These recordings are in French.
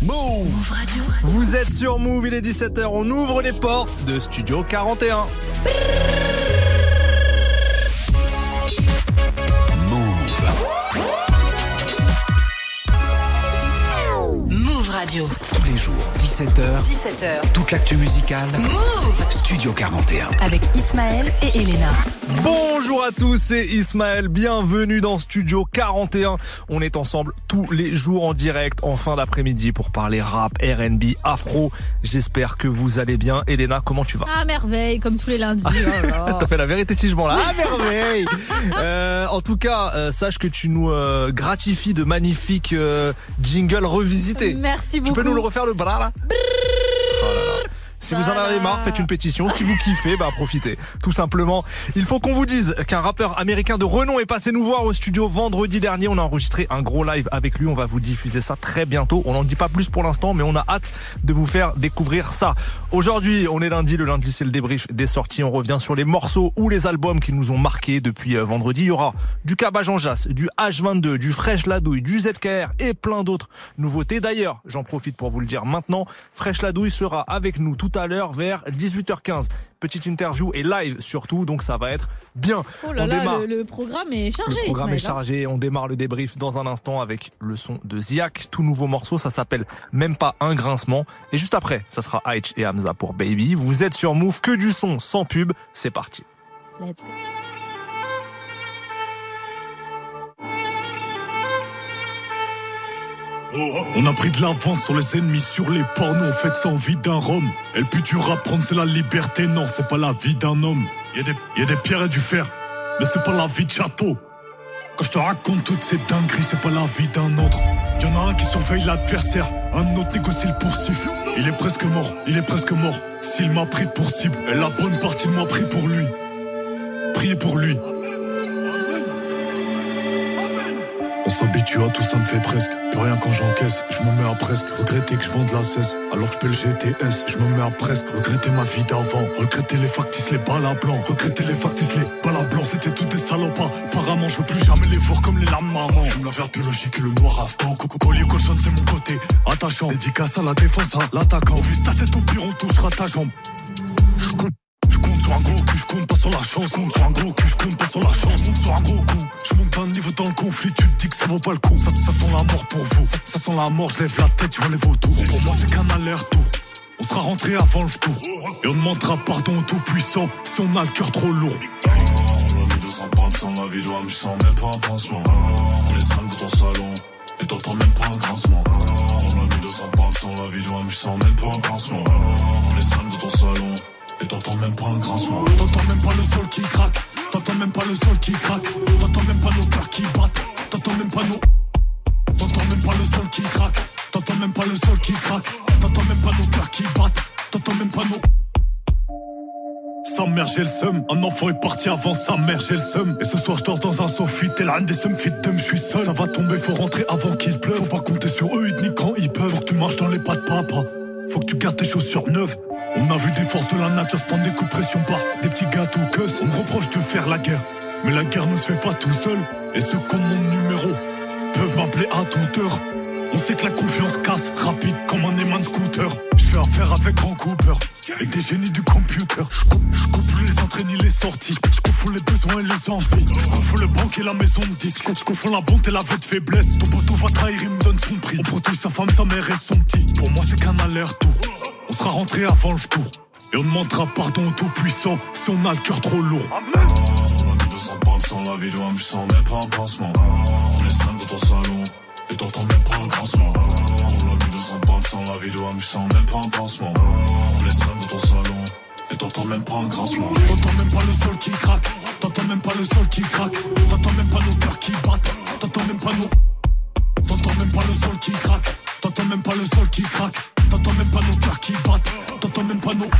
Move Radio. Vous êtes sur Move, il est 17h, on ouvre les portes de Studio 41. Radio. Les jours, 17h. 17h. Toute l'actu musicale. Move Studio 41. Avec Ismaël et Elena. Bonjour à tous, c'est Ismaël. Bienvenue dans Studio 41. On est ensemble tous les jours en direct en fin d'après-midi pour parler rap, R&B, afro. J'espère que vous allez bien. Elena, comment tu vas? Ah merveille, comme tous les lundis. Oh T'as fait la vérité si je m'en là. Ah merveille. euh, en tout cas, euh, sache que tu nous euh, gratifies de magnifiques euh, jingles revisités. Merci beaucoup. Tu peux nous le refaire le bras là Oh là Si vous en avez marre, faites une pétition. Si vous kiffez, bah profitez. Tout simplement. Il faut qu'on vous dise qu'un rappeur américain de renom est passé nous voir au studio vendredi dernier. On a enregistré un gros live avec lui. On va vous diffuser ça très bientôt. On n'en dit pas plus pour l'instant, mais on a hâte de vous faire découvrir ça. Aujourd'hui, on est lundi. Le lundi, c'est le débrief des sorties. On revient sur les morceaux ou les albums qui nous ont marqués depuis euh, vendredi. Il y aura du Cabage en Jas, du H22, du Fresh Ladouille, du ZKR et plein d'autres nouveautés. D'ailleurs, j'en profite pour vous le dire maintenant. Fresh Ladouille sera avec nous tout à l'heure vers 18h15. Petite interview et live surtout, donc ça va être bien. Oh là on là, démarre. le, le programme est chargé. Le programme est hein. chargé. On démarre le débrief dans un instant avec le son de Ziak. Tout nouveau morceau, ça s'appelle Même pas un grincement. Et juste après, ça sera Aich et Hamza pour Baby. Vous êtes sur Move, que du son sans pub. C'est parti. Let's go. On a pris de l'avance sur les ennemis, sur les pornos, on fait ça en vie d'un rhum. Et le but du prendre c'est la liberté, non, c'est pas la vie d'un homme. Y a des, des pierres et du fer, mais c'est pas la vie de château. Quand je te raconte toutes ces dingueries, c'est pas la vie d'un autre. Y en a un qui surveille l'adversaire, un autre négocie le poursuivre. Il est presque mort, il est presque mort. S'il m'a pris pour cible, et la bonne partie de moi pris pour lui. Priez pour lui. S'habitue à tout, ça me fait presque. Plus rien quand j'encaisse, je me mets à presque. Regretter que je vends de la cesse, alors je paie le GTS. Je me mets à presque. Regretter ma vie d'avant. Regretter les factices, les balles à. Regretter les factices, les balles à. C'était tout des salopas. Apparemment, je veux plus jamais les voir comme les larmes maman. Fume la verte biologique et le noir afghan. Coco collier colson, c'est mon côté. Attachant. Dédicace à la défense, à l'attaquant. Vise ta tête au pire, on touchera ta jambe. Je compte, je sur un gros cul, je compte pas sur la chance. Je compte sur un gros cul, je compte pas sur la chance. Je compte sur un gros coup. Je monte un niveau dans le conflit, tu te dis que ça vaut pas le coup. Ça, sent la mort pour vous. Ça, sent la mort, je lève la tête, tu vois les vautours. Pour moi, c'est qu'un aller-retour. On sera rentré avant le tour. Et on demandera pardon au tout-puissant si on a le cœur trop lourd. On l'a mis 200 pounds sans la vie d'homme, je sens même pas un pansement. On est cinq dans ton salon, et t'entends même pas un grincement. On l'a mis 200 pounds sans la vie d'homme, je même pas un pansement. On est cinq dans ton salon, t'entends même pas un grincement. T'entends même pas le sol qui craque. T'entends même pas le sol qui craque. T'entends même pas nos cœurs qui battent. T'entends même pas nos. T'entends même pas le sol qui craque. T'entends même pas le sol qui craque. T'entends même pas nos cœurs qui battent. T'entends même pas nos. Sa mère, j'ai le seum. Un enfant est parti avant sa mère, j'ai le seum. Et ce soir, je dors dans un sofi. T'es l'un des seums fit je suis seul. Ça va tomber, faut rentrer avant qu'il pleuve. Faut pas compter sur eux, ni quand ils peuvent. Faut que tu marches dans les pas de papa. Faut que tu gardes tes chaussures neuves. On a vu des forces de la nature se prendre des coups de pression par des petits gâteaux que On me reproche de faire la guerre. Mais la guerre ne se fait pas tout seul. Et ceux qui ont mon numéro peuvent m'appeler à toute heure. On sait que la confiance casse rapide comme un aimant scooter. Je fais affaire avec grand Cooper et des génies du computer. Je coupe, plus les entrées ni les sorties. Je confonds les besoins et les envies. Je confonds le banque et la maison de disque. Je confonds la bonté et la vue de faiblesse. Ton poteau va trahir, il me donne son prix. On protège sa femme, sa mère et son petit. Pour moi, c'est qu'un aller-retour. On sera rentré avant le tour. Et on demandera pardon au tout-puissant si on a le cœur trop lourd. On mis 200 pounds sans la vie je sens pas un pansement. On est cinq dans ton salon, et t'entends la vie d'homme, je sens même pas un pansement. On est cinq dans ton salon, et t'entends même pas un grincement. T'entends même pas le sol qui craque. T'entends même pas le sol qui craque. T'entends même pas nos cœurs qui battent. T'entends même pas nos. T'entends même pas le sol qui craque. T'entends même pas le sol qui craque. T'entends même pas nos cœurs qui battent. T'entends même pas nos.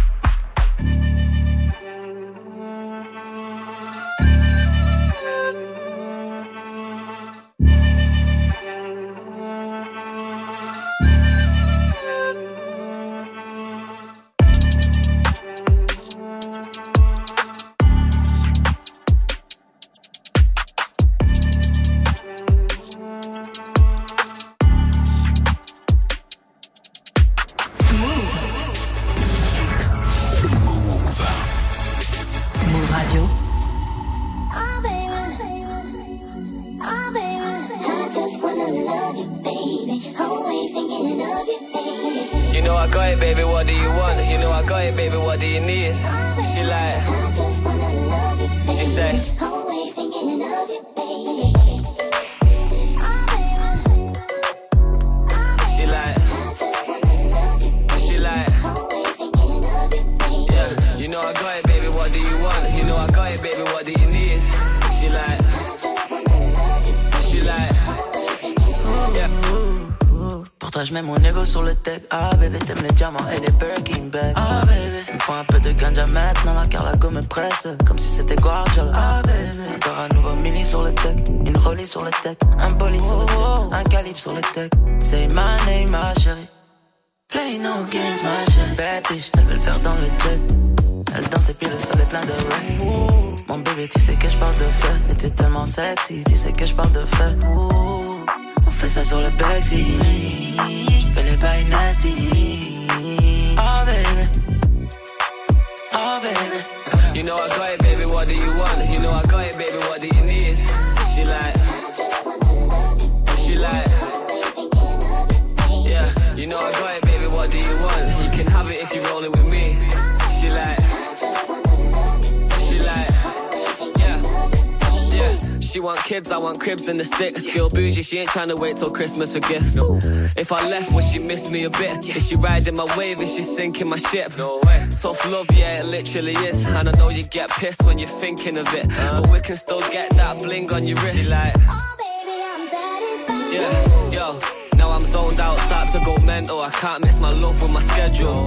Sur le. Say my name, ma chérie. Play no games, ma chérie. Bad bitch, elle veut le faire dans le jet. Elle danse et puis le sol est plein de racks. Mon bébé, tu sais que je parle de feu. Et t'es tellement sexy, tu sais que je parle de feu. On fait ça sur le backseat. Fais les bails nasty. Oh baby. Oh baby. You know I got it, baby, what do you want? You know I got it, want kids, I want cribs and the sticks. Still bougie, she ain't trying to wait till Christmas for gifts. If I left, would she miss me a bit? Is she riding my wave? Is she sinking my ship? No way. Tough love, yeah, it literally is. And I know you get pissed when you're thinking of it. But we can still get that bling on your wrist. She like, oh baby, I'm satisfied. yeah, yo. Now I'm zoned out, start to go mental. I can't miss my love with my schedule.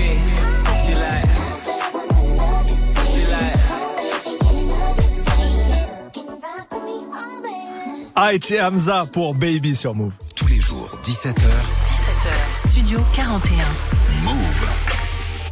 Aïe et Hamza pour Baby sur Move. Tous les jours, 17h, 17h, Studio 41. Move.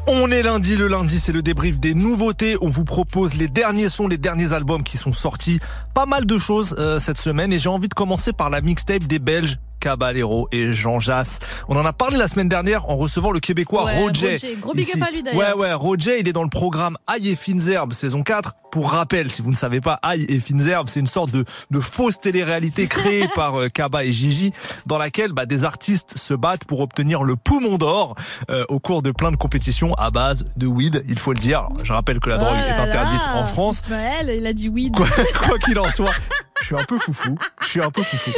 On est lundi, le lundi c'est le débrief des nouveautés. On vous propose les derniers sons, les derniers albums qui sont sortis. Pas mal de choses euh, cette semaine et j'ai envie de commencer par la mixtape des Belges. Caballero et Jean Jass. On en a parlé la semaine dernière en recevant le Québécois Ouais, Roger. Roger. Gros big up à lui, d'ailleurs. Ouais, ouais, Roger, il est dans le programme Aïe et Fines Herbes saison 4. Pour rappel, si vous ne savez pas, Aïe et Fines Herbes, c'est une sorte de, de fausse télé-réalité créée par euh, Kaba et Gigi, dans laquelle bah, des artistes se battent pour obtenir le poumon d'or euh, au cours de plein de compétitions à base de weed, il faut le dire. Alors, je rappelle que la drogue Oh est interdite là. en France. Ismaël, il a dit. Quoi quoi qu'il en soit, je suis un peu foufou. Je suis un peu foufou.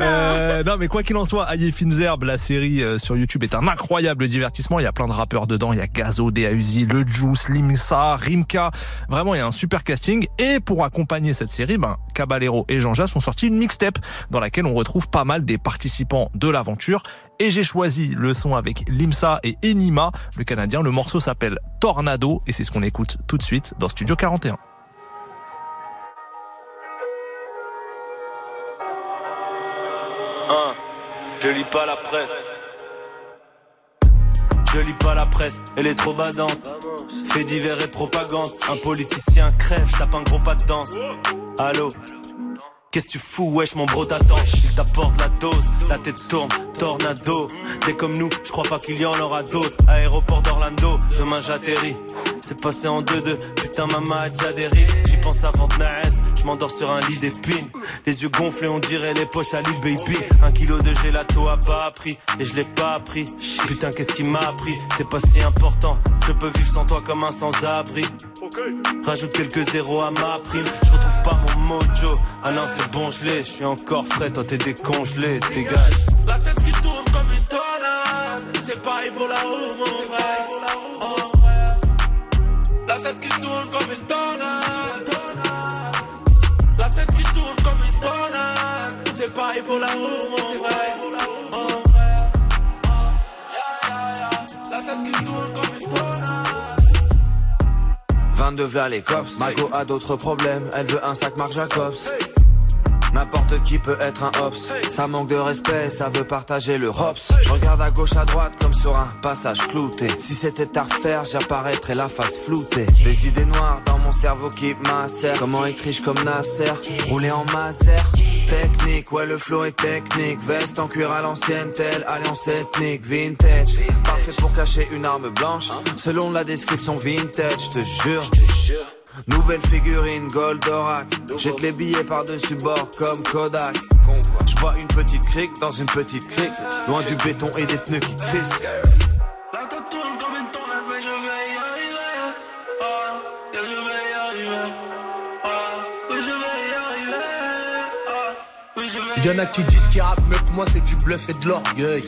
Euh, non, mais quoi qu'il en soit, Aïe Herbes, la série euh, sur YouTube est un incroyable divertissement. Il y a plein de rappeurs dedans. Il y a Gazo, Uzi, Le Juice, Limsa, Rimka. Vraiment, il y a un super casting. Et pour accompagner cette série, ben, Caballero et Jean Jas ont sorti une mixtape dans laquelle on retrouve pas mal des participants de l'aventure. Et j'ai choisi le son avec Limsa et Enima, le Canadien. Le morceau s'appelle Tornado et c'est ce qu'on écoute tout de suite dans Studio 41. Je lis pas la presse. Je lis pas la presse, elle est trop badante. Fait divers et propagande. Un politicien crève, tape un gros pas de danse. Allô? Qu'est-ce que tu fous, wesh, mon bro t'attend Il t'apporte la dose, la tête tourne, tornado. T'es comme nous, je crois pas qu'il y en aura d'autres. Aéroport d'Orlando, demain j'atterris. C'est passé en 2-2, putain maman a déjà J'y pense avant de naître, je m'endors sur un lit d'épines. Les yeux gonflés, on dirait les poches à l'île baby. Un kilo de gelato à bas prix, et je l'ai pas appris. Putain qu'est-ce qui m'a appris, t'es pas si important Je peux vivre sans toi comme un sans-abri. Rajoute quelques zéros à ma prime. Je retrouve pas mon mojo. Ah non, c'est bon, je suis encore frais, toi t'es décongelé. Dégage. La tête qui tourne comme une tornade. C'est pareil pour la roue, mon frère. Oh. La tête qui tourne comme une tornade. La tête qui tourne comme une tornade. C'est pareil pour la roue, mon frère. Oh. La tête qui tourne comme une tornade. 22 vers les cops, Mago a d'autres problèmes, elle veut un sac Marc Jacobs. Qui peut être un hops. Ça manque de respect, ça veut partager le hops. Je regarde à gauche, à droite comme sur un passage clouté. Si c'était à refaire, j'apparaîtrais la face floutée. Des idées noires dans mon cerveau qui m'assèrent. Comment être comme Nasser, rouler en maser. Technique, ouais le flow est technique. Veste en cuir à l'ancienne, telle alliance ethnique, vintage. Parfait pour cacher une arme blanche. Selon la description vintage, je te jure. Nouvelle figurine Goldorak. Jette les billets par-dessus bord comme Kodak. Je bois une petite crique dans une petite crique. Loin du béton et des pneus qui crissent. Y'en a qui disent qu'ils rappent mieux que moi, c'est du bluff et de l'orgueil.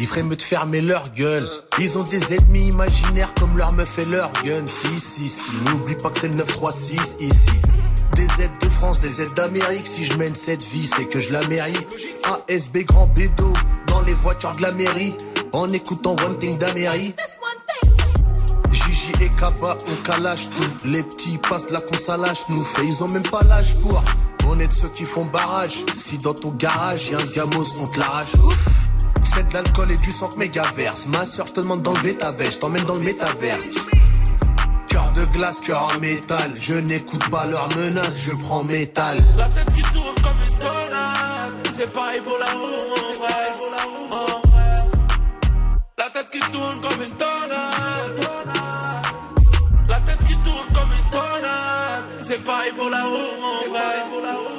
Ils feraient mieux de fermer leur gueule. Ils ont des ennemis imaginaires comme leur meuf et leur gun. Si, si, si, n'oublie pas que c'est le 936 ici. Des aides de France, des aides d'Amérique. Si je mène cette vie, c'est que je la mérite. ASB grand bédo dans les voitures de la mairie. En écoutant One Thing d'Amérique. Gigi et Kaba, on calage tout. Les petits passent là qu'on s'allage, nous fait. Ils ont même pas l'âge pour. On est de ceux qui font barrage. Si dans ton garage, y'a un gamos, on te l'arrache. Ouf. C'est de l'alcool et du sang mégaverse. Ma soeur, je te demande d'enlever ta veste, je t'emmène dans le métaverse. Cœur de glace, cœur en métal. Je n'écoute pas leurs menaces, je prends métal. La tête qui tourne comme une tornade. C'est pareil pour la roue, mon frère. La tête qui tourne comme une tornade. La tête qui tourne comme une tornade. C'est pareil pour la roue, mon frère.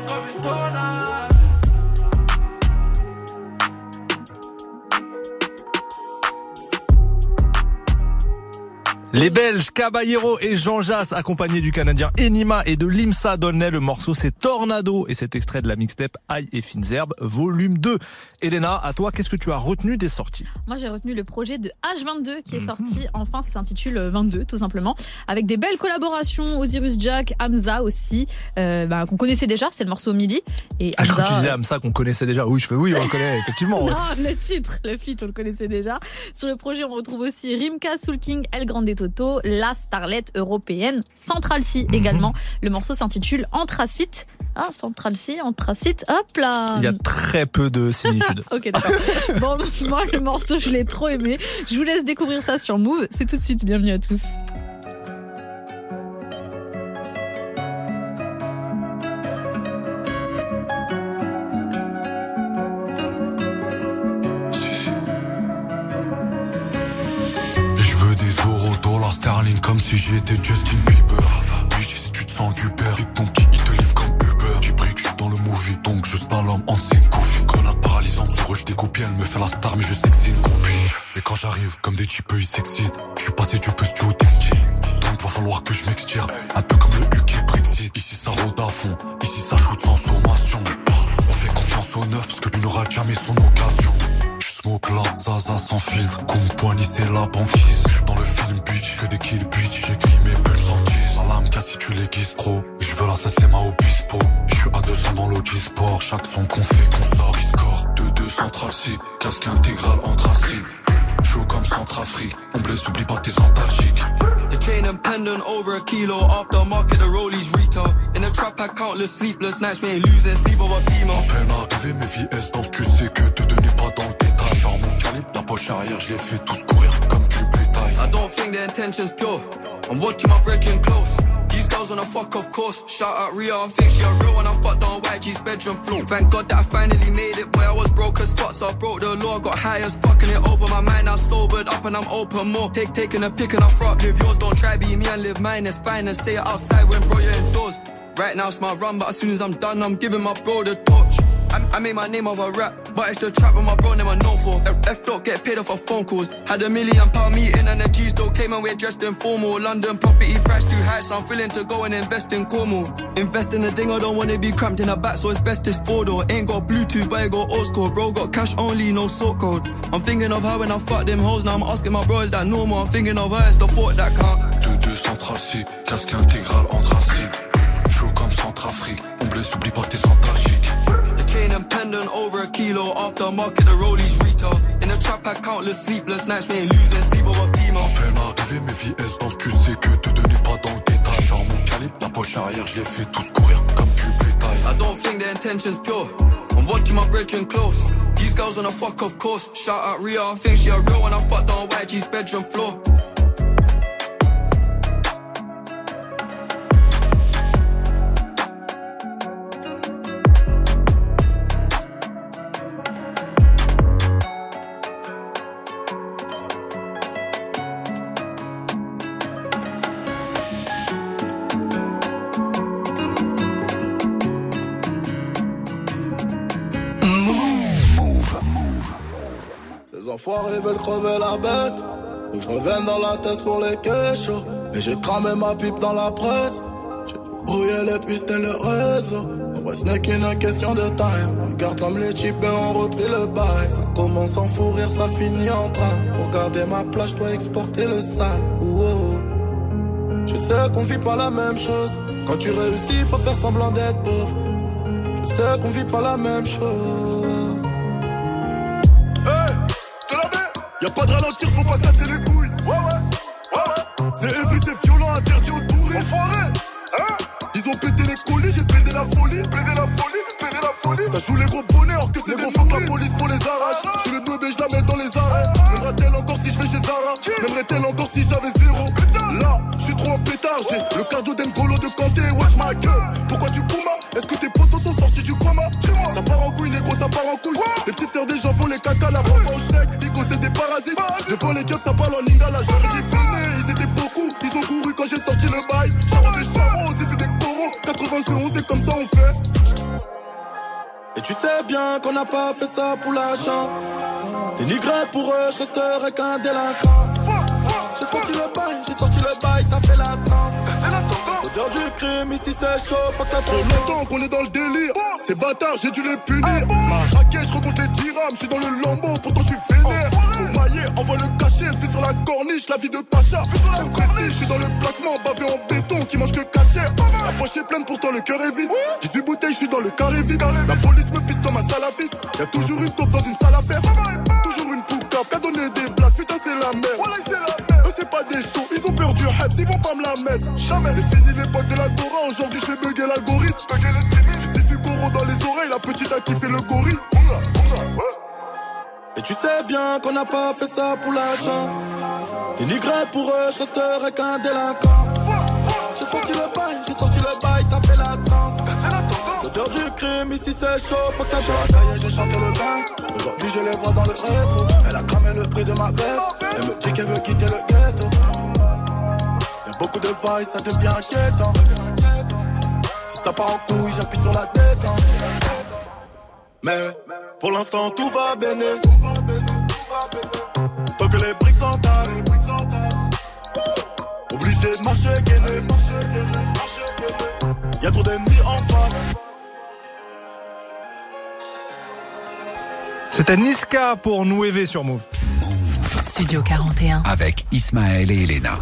Tête qui Les Belges Caballero et Jean Jass, accompagnés du Canadien Enima et de Limsa Donnay. Le morceau c'est Tornado et cet extrait de la mixtape Aïe et Fines Herbes, volume 2. Elena, à toi, qu'est-ce que tu as retenu des sorties? Moi, j'ai retenu le projet de H22 qui est Mhm. sorti. Enfin, ça s'intitule 22, tout simplement. Avec des belles collaborations. Osiris Jack, Hamza aussi, euh, bah, qu'on connaissait déjà. C'est le morceau Mili. Et Ah, je crois que tu disais euh, Hamza qu'on connaissait déjà. Oui, je fais oui, on le connaît, effectivement. ouais. Non, le titre, le feat, on le connaissait déjà. Sur le projet, on retrouve aussi Rimka, Soul King, El Grande Toto, la starlette européenne, Central C Mhm. également. Le morceau s'intitule Anthracite. Ah, Central C, Anthracite, hop là Il y a très peu de similitudes. Ok, d'accord. Bon, moi, le morceau, je l'ai trop aimé. Je vous laisse découvrir ça sur Move. C'est tout de suite. Bienvenue à tous. Dollars, sterling comme si j'étais Justin Bieber. Oui, si tu te sens du père et petit, il te livre comme Uber. J'ai pris que je suis dans le movie, donc je slalom entre ses couffes. Grenade paralysante, sur eux je elle me fait la star, mais je sais que c'est une groupie. Et quand j'arrive, comme des types, ils s'excitent. Je suis passé du pustu au textile. Donc va falloir que je m'extire. Un peu comme le UK Brexit. Ici ça rôde à fond, ici ça shoot sans sommation. On fait confiance au neuf parce que lui n'aura jamais son occasion. Smoke là, Zaza sans filtre. Comme poignée, c'est la banquise. Je suis dans le film bitch, que des kills bitch. J'écris mes punches en 10. La lame casse si tu les guises trop. Et je veux l'assassin ma obispo. Et je suis à 200 dans l'Ogisport. Chaque son qu'on fait, qu'on sort, il score. 2-2 central C, casque intégral anthracite. Chaud comme Centrafrique. On blesse, oublie pas tes antalgiques. The chain and pendant over a kilo. After market, the rollies retail. In the trap, I countless sleepless nights. We ain't losing sleep over female. peine arrivé, mes vies elles dansent, tu sais que te donner pas dans le la poche arrière, je tous courir comme du bétail. I don't think the intention's pure. I'm watching my brethren close. These girls wanna fuck, of course. Shout out Ria, I think she a real one. I fucked on YG's bedroom floor. Thank God that I finally made it, boy. I was broke as fuck, so I broke the law. Got high as fucking it open my mind. I sobered up and I'm open more. Take taking a pick and I front live yours. Don't try be me and live mine. It's fine and say it outside when bro you're indoors. Right now it's my run, but as soon as I'm done, I'm giving my bro the torch. I, made my name of a rap, but it's the trap with my bro I known for. F, don't get paid off of phone calls. Had a million pound meeting and the G still came and we're dressed in formal. London property price too high, so I'm feeling to go and invest in Cornwall. Invest in a thing, I don't wanna be cramped in the back, so it's best it's four door. Ain't got Bluetooth, but it got old school. Bro got cash only, no sort code. I'm thinking of her when I fuck them hoes. Now I'm asking my bro, is that normal? I'm thinking of her, it's the thought that count. 2-2 central C, casque intégral anthracite. Chaud comme Centrafrique, on blesse, oublie pas tes antalgiques. The pendant over a kilo. After market, the rollies retail. In the trap, I countless sleepless nights. We ain't losing sleep over female. peine arrivé, mes vies elles dansent, tu sais que te donner pas dans le détail? Genre mon calibre, Proche arrière, je les fais tous courir comme du bétail. I don't think their intention's pure. I'm watching my brethren close. These girls on a fuck, of course. Shout out Ria, I think she a real one. I fucked on YG's bedroom floor. Enfoirés veulent crever la bête. Faut que je revienne dans la tête pour les kéchos. Et j'ai cramé ma pipe dans la presse. J'ai brouillé les pistes et le réseau. On vrai, ce n'est qu'une question de time. Regarde comme les types ont repris le bail. Ça commence en fou ça finit en drame. Pour garder ma place, je dois exporter le sale. Ouh, oh. Je sais qu'on vit pas la même chose. Quand tu réussis, faut faire semblant d'être pauvre. Je sais qu'on vit pas la même chose. Y'a pas de ralentir, faut pas casser les couilles. Ouais, ouais, ouais. C'est heavy, c'est violent, interdit aux touristes. Hein Ils ont pété les colis, j'ai pété la folie. Pété la folie, pété la folie. Ça joue les gros bonnets, alors que c'est des gros la police, faut les arrache. Je suis le bébé, je la mets dans les arrêts. M'aimerait-elle encore si je vais chez Zara? M'aimerait-elle encore si j'avais bien qu'on n'a pas fait ça pour l'argent. Dénigré pour eux, je resterai qu'un délinquant. J'ai sorti le bail, j'ai sorti le bail, t'as fait la danse. L'odeur du crime, ici c'est chaud, faut que Trop longtemps qu'on est dans le délire. Ces bâtards, j'ai dû les punir. Ma raquette, je recompte les dirhams. Je suis dans le lambeau, pourtant je suis vénère. Faut mailler, envoie le cachet. Fais sur la corniche, la vie de Pacha. Je suis dans le placement, bavé en béton, qui mange que cachet. La poche est pleine, pourtant le cœur est vide. 18 bouteilles, je suis dans le carré vide. La police me un salafiste. Y'a toujours une taupe dans une salle à faire. Toujours une poucave, qu'a donné des places. Putain, c'est la merde. Eux, c'est pas des shows, ils ont peur du hype, ils vont pas me la mettre. Jamais. C'est fini l'époque de la Dora, aujourd'hui je fais bugger l'algorithme. Je suis Fugoro dans les oreilles, la petite a kiffé le gorille. Et tu sais bien qu'on n'a pas fait ça pour l'argent. Dénigré pour eux, je resterai qu'un délinquant. J'ai sorti le bail, j'ai sorti le bail, t'as. Ici c'est chaud, faut que chaud. Cahier, j'ai chanté le bain. Aujourd'hui, je les vois dans le rétro. Elle a cramé le prix de ma veste. Elle me dit qu'elle veut quitter le ghetto. Y'a beaucoup de failles, ça devient inquiétant. Si ça part en couille, j'appuie sur la tête. hein. Mais pour l'instant, tout va bien. Tant que les briques s'entassent. Obligé de marcher gainé. Y'a trop d'ennemis en face. C'était Niska pour Nueve sur Move. Studio 41. Avec Ismaël et Elena.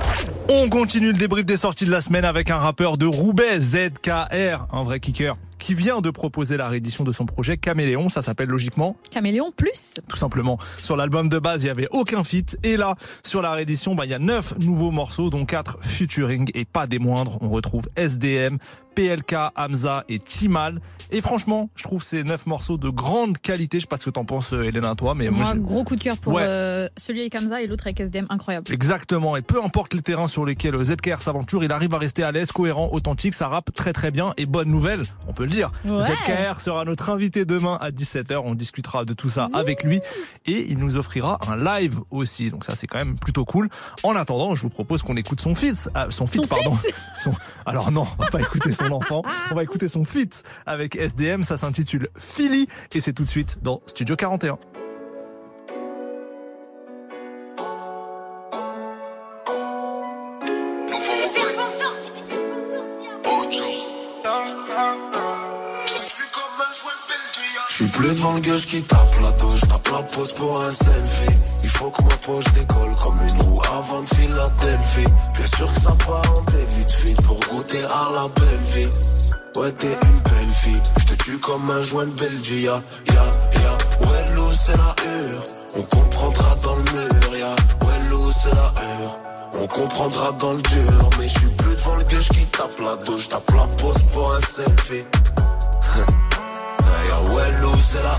On continue le débrief des sorties de la semaine avec un rappeur de Roubaix, ZKR, un vrai kicker, qui vient de proposer la réédition de son projet Caméléon. Ça s'appelle logiquement Caméléon plus. tout simplement. Sur l'album de base, il y avait aucun feat. Et là, sur la réédition, bah, il y a neuf nouveaux morceaux, dont quatre featuring et pas des moindres. On retrouve SDM, PLK, Hamza et Timal. Et franchement, je trouve ces neuf morceaux de grande qualité. Je sais pas ce que t'en penses, euh, Elena, toi, mais moi, gros coup de cœur pour Ouais. euh, celui avec Hamza et l'autre avec SDM, incroyable. Exactement, et peu importe les terrains sur lesquels ZKR s'aventure, il arrive à rester à l'aise, cohérent, authentique, ça rappe très très bien, et bonne nouvelle, on peut le dire. Ouais. ZKR sera notre invité demain à 17h, on discutera de tout ça avec lui, et il nous offrira un live aussi, donc ça c'est quand même plutôt cool. En attendant, je vous propose qu'on écoute son fils, euh, son Son pardon. Son- alors non, on va pas écouter son enfant, on va écouter son feat avec SDM, ça s'intitule Philly, et c'est tout de suite dans Studio 41. Plus devant le gueule qui tape la douche, tape la pose pour un selfie. Il faut que ma poche décolle comme une roue avant de Philadelphie. Bien sûr que ça part en délit de feed pour goûter à la belle vie. Ouais, t'es une belle fille, je te tue comme un joint de Belgique. Ya, ya, ya, ouais, l'eau c'est la hure. On comprendra dans le mur, ya, ouais, l'eau c'est la hure. On comprendra dans le dur, mais je suis plus devant le gueule qui tape la douche, tape la pose pour un selfie. C'est la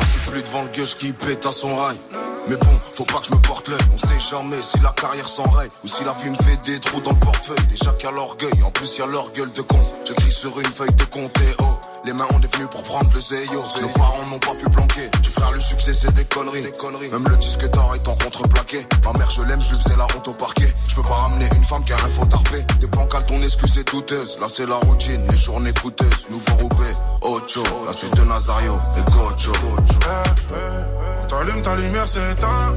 je suis plus devant le gueule qui pète à son rail. Mais bon, faut pas que je me porte l'œil. On sait jamais si la carrière s'enraye ou si la vie me fait des trous dans le portefeuille. Déjà qu'il y a l'orgueil, en plus y a leur gueule de con. J'écris sur une feuille de compte oh. Les mains on est venu pour prendre le zéyo. Nos parents n'ont pas pu planquer. Tu frère, le succès c'est des conneries. Même le disque d'or est en contreplaqué. Ma mère, je l'aime, je lui faisais la honte au parquet. Je peux pas ramener une femme qui a un faux tarpé. Des bancales, ton excuse est douteuse. Là c'est la routine, les journées coûteuses. Nouveau roupé, Ocho. Là c'est de Nazario et Gocho. On t'allume, ta lumière s'éteint.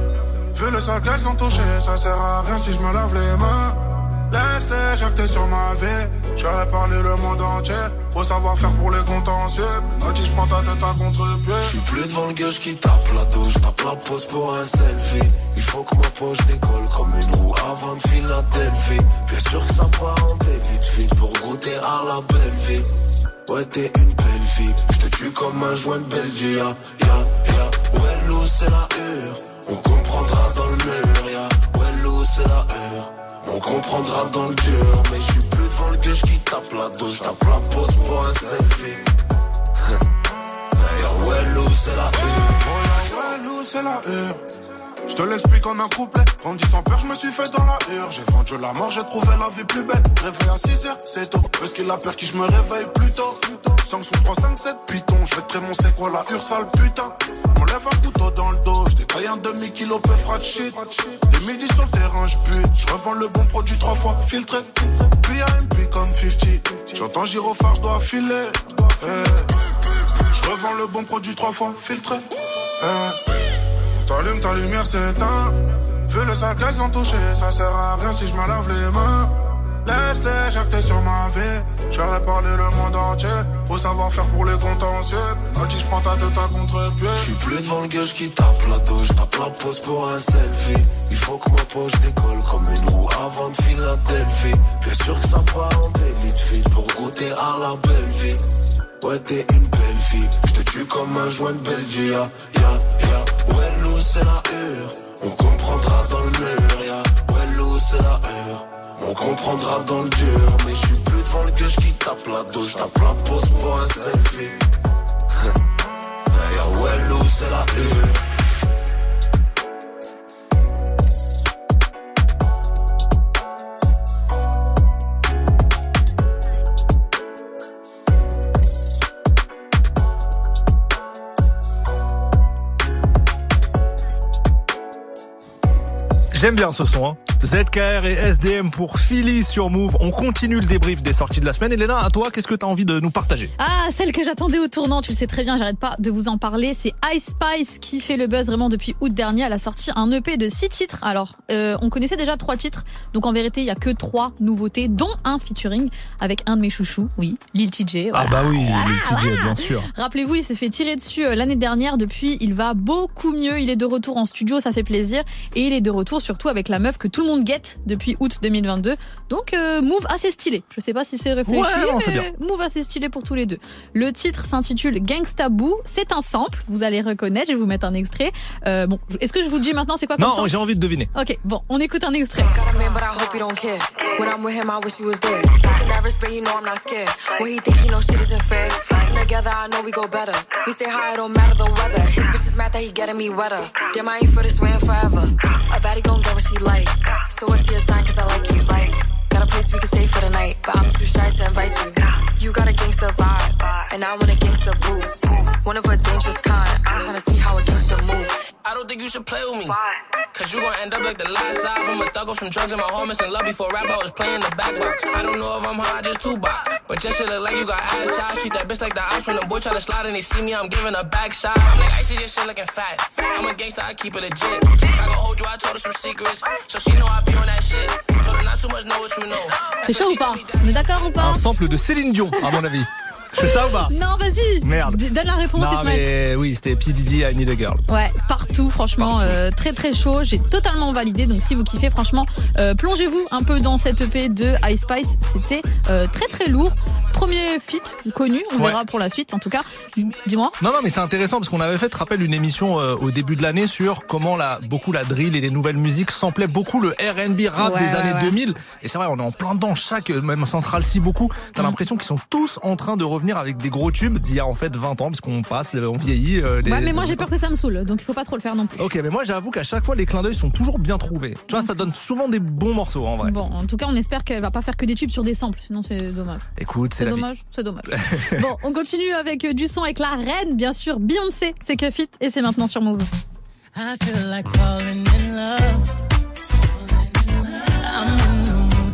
Vu le sale sont touchées, ça sert à rien si je me lave les mains. Laisse-les jacter sur ma vie. J'aurais parlé le monde entier. Faut savoir faire pour les contentieux. Penalty, je prends ta tête à contre-pied. Je suis plus devant le gueule qui tape la douche, tape la pose pour un selfie. Il faut que ma poche décolle comme une roue avant de Philadelphie. Bien sûr que ça part en délit de pour goûter à la belle vie. Ouais, t'es une belle fille, je te tue comme un joint de Belgique. Ya, ya, ya, ouais, l'eau c'est la hure. On comprendra dans le mur, ya. Ouais, l'eau c'est la hure. On comprendra dans le dur, mais je suis plus devant le gueule qui tape la douche, tape la pose pour un selfie. Ouais, l'eau c'est la. Ouais, nous, c'est la hure. Je te l'explique en un couplet. Grandi sans peur, je me suis fait dans la hure. J'ai vendu la mort, j'ai trouvé la vie plus belle. Réveil à 6 heures, c'est tôt. Parce qu'il a peur qui je me réveille plus tôt. 5 sous 3, 5, 7 pitons. Je vais te c'est quoi la hure, sale putain. On lève un couteau dans le dos. Je détaille un demi-kilo, peu frat shit. Des midi sur le terrain, je bute. Je revends le bon produit trois fois filtré. Puis AMP comme 50. J'entends gyrophare, je filer. Eh. Je revends le bon produit trois fois filtré. Eh. T'allumes ta lumière s'éteint. Vu le sale ont touché, ça sert à rien si je me lave les mains. Laisse-les jacter sur ma vie. J'aurais parlé le monde entier. Faut savoir faire pour les contentieux. Penalty, je prends ta tête à contre-pied. Je suis plus devant le gueule qui tape la douche, tape la pose pour un selfie. Il faut que ma poche décolle comme une roue avant de Philadelphie. Bien sûr que ça part en délit de fil pour goûter à la belle vie. Ouais, t'es une belle fille, je te tue comme un joint de Belgique. Ya, ya, ya. Ouais, c'est la hure. On comprendra dans le mur, ya. L'eau c'est la hure. On comprendra dans le dur, mais je suis plus devant le gueule qui tape la douche, tape la pose pour un selfie. Ya, l'eau c'est la hure. J'aime bien ce son. Hein. ZKR et SDM pour Philly sur Move. On continue le débrief des sorties de la semaine. Elena, à toi, qu'est-ce que tu as envie de nous partager? Ah, celle que j'attendais au tournant, tu le sais très bien, j'arrête pas de vous en parler. C'est Ice Spice qui fait le buzz vraiment depuis août dernier. Elle a sorti un EP de six titres. Alors, euh, on connaissait déjà trois titres, donc en vérité, il y a que trois nouveautés, dont un featuring avec un de mes chouchous, oui, Lil TJ. Ah bah oui, Ah, Lil TJ, voilà. bien sûr. Rappelez-vous, il s'est fait tirer dessus euh, l'année dernière. Depuis, il va beaucoup mieux. Il est de retour en studio, ça fait plaisir. Et il est de retour surtout avec la meuf que tout le monde guette depuis août 2022. Donc, euh, move assez stylé. Je sais pas si c'est réfléchi, Ouais, non, mais move assez stylé pour tous les deux. Le titre s'intitule Gangsta Boo. C'est un sample, vous allez reconnaître. Je vais vous mettre un extrait. Euh, bon, est-ce que je vous le dis maintenant? C'est quoi comme Non, j'ai envie de deviner. Ok, bon, on écoute un extrait. Got a man, but I hope he don't care. When I'm with him, I wish he was there. Talking that respect, you know I'm not scared. What he think he know shit isn't fair. Flexing together, I know we go better. We stay high, it don't matter the weather. His bitch is mad that he getting me wetter. Damn, I ain't for this way forever. A baddie gon' get what she like. So what's your sign? Cause I like you. Got a place we can stay for the night, but I'm too shy to invite you. You got a gangster vibe, and I want a gangster boo. One of a dangerous kind. I'm tryna see how a gangster move. I don't think you should play with me. Cause you gon' end up like the last album. A thug off from drugs and my homies in love before rap. I was playing the back box. I don't know if I'm high, just two box. But just shit look like you got ass shots. Treat that bitch like the ops when the boy try to slide and they see me. I'm giving a back shot. I'm like, I see your shit looking fat. I'm a gangster, I keep it legit. I gon' hold you, I told her some secrets. So she know I be on that shit. Told her not too much, know what you know. C'est chaud ou pas? On est d'accord ou pas? Un sample de Céline Dion, à mon avis. C'est ça ou pas? Non, vas-y. Merde. D- Donne la réponse, Non, mais oui, c'était P. Diddy, I Need a Girl. Ouais, partout, franchement, euh, très très chaud. J'ai totalement validé. Donc si vous kiffez, franchement, euh, plongez-vous un peu dans cette EP de Ice Spice. C'était euh, très très lourd. premier feat connu. On Ouais. verra pour la suite, en tout cas. Dis-moi. Non, non, mais c'est intéressant parce qu'on avait fait, te rappelle, une émission euh, au début de l'année sur comment la, beaucoup la drill et les nouvelles musiques samplaient beaucoup le R&B rap Ouais, des ouais, années ouais. 2000. Et c'est vrai, on est en plein dedans. Chaque, euh, même Central si beaucoup, t'as Mm. l'impression qu'ils sont tous en train de revenir avec des gros tubes d'il y a en fait 20 ans parce qu'on passe, euh, on vieillit. euh, les- Ouais, mais moi j'ai peur que ça me saoule, donc il faut pas trop le faire non plus. Ok, mais moi j'avoue qu'à chaque fois les clins d'œil sont toujours bien trouvés. Tu vois, ça donne souvent des bons morceaux en vrai. Bon, en tout cas, on espère qu'elle va pas faire que des tubes sur des samples, sinon c'est dommage. Écoute, c'est dommage, c'est dommage. bon, on continue avec euh, du son avec la reine, bien sûr, Beyoncé, c'est que fit et c'est maintenant sur Move. I feel like falling in love.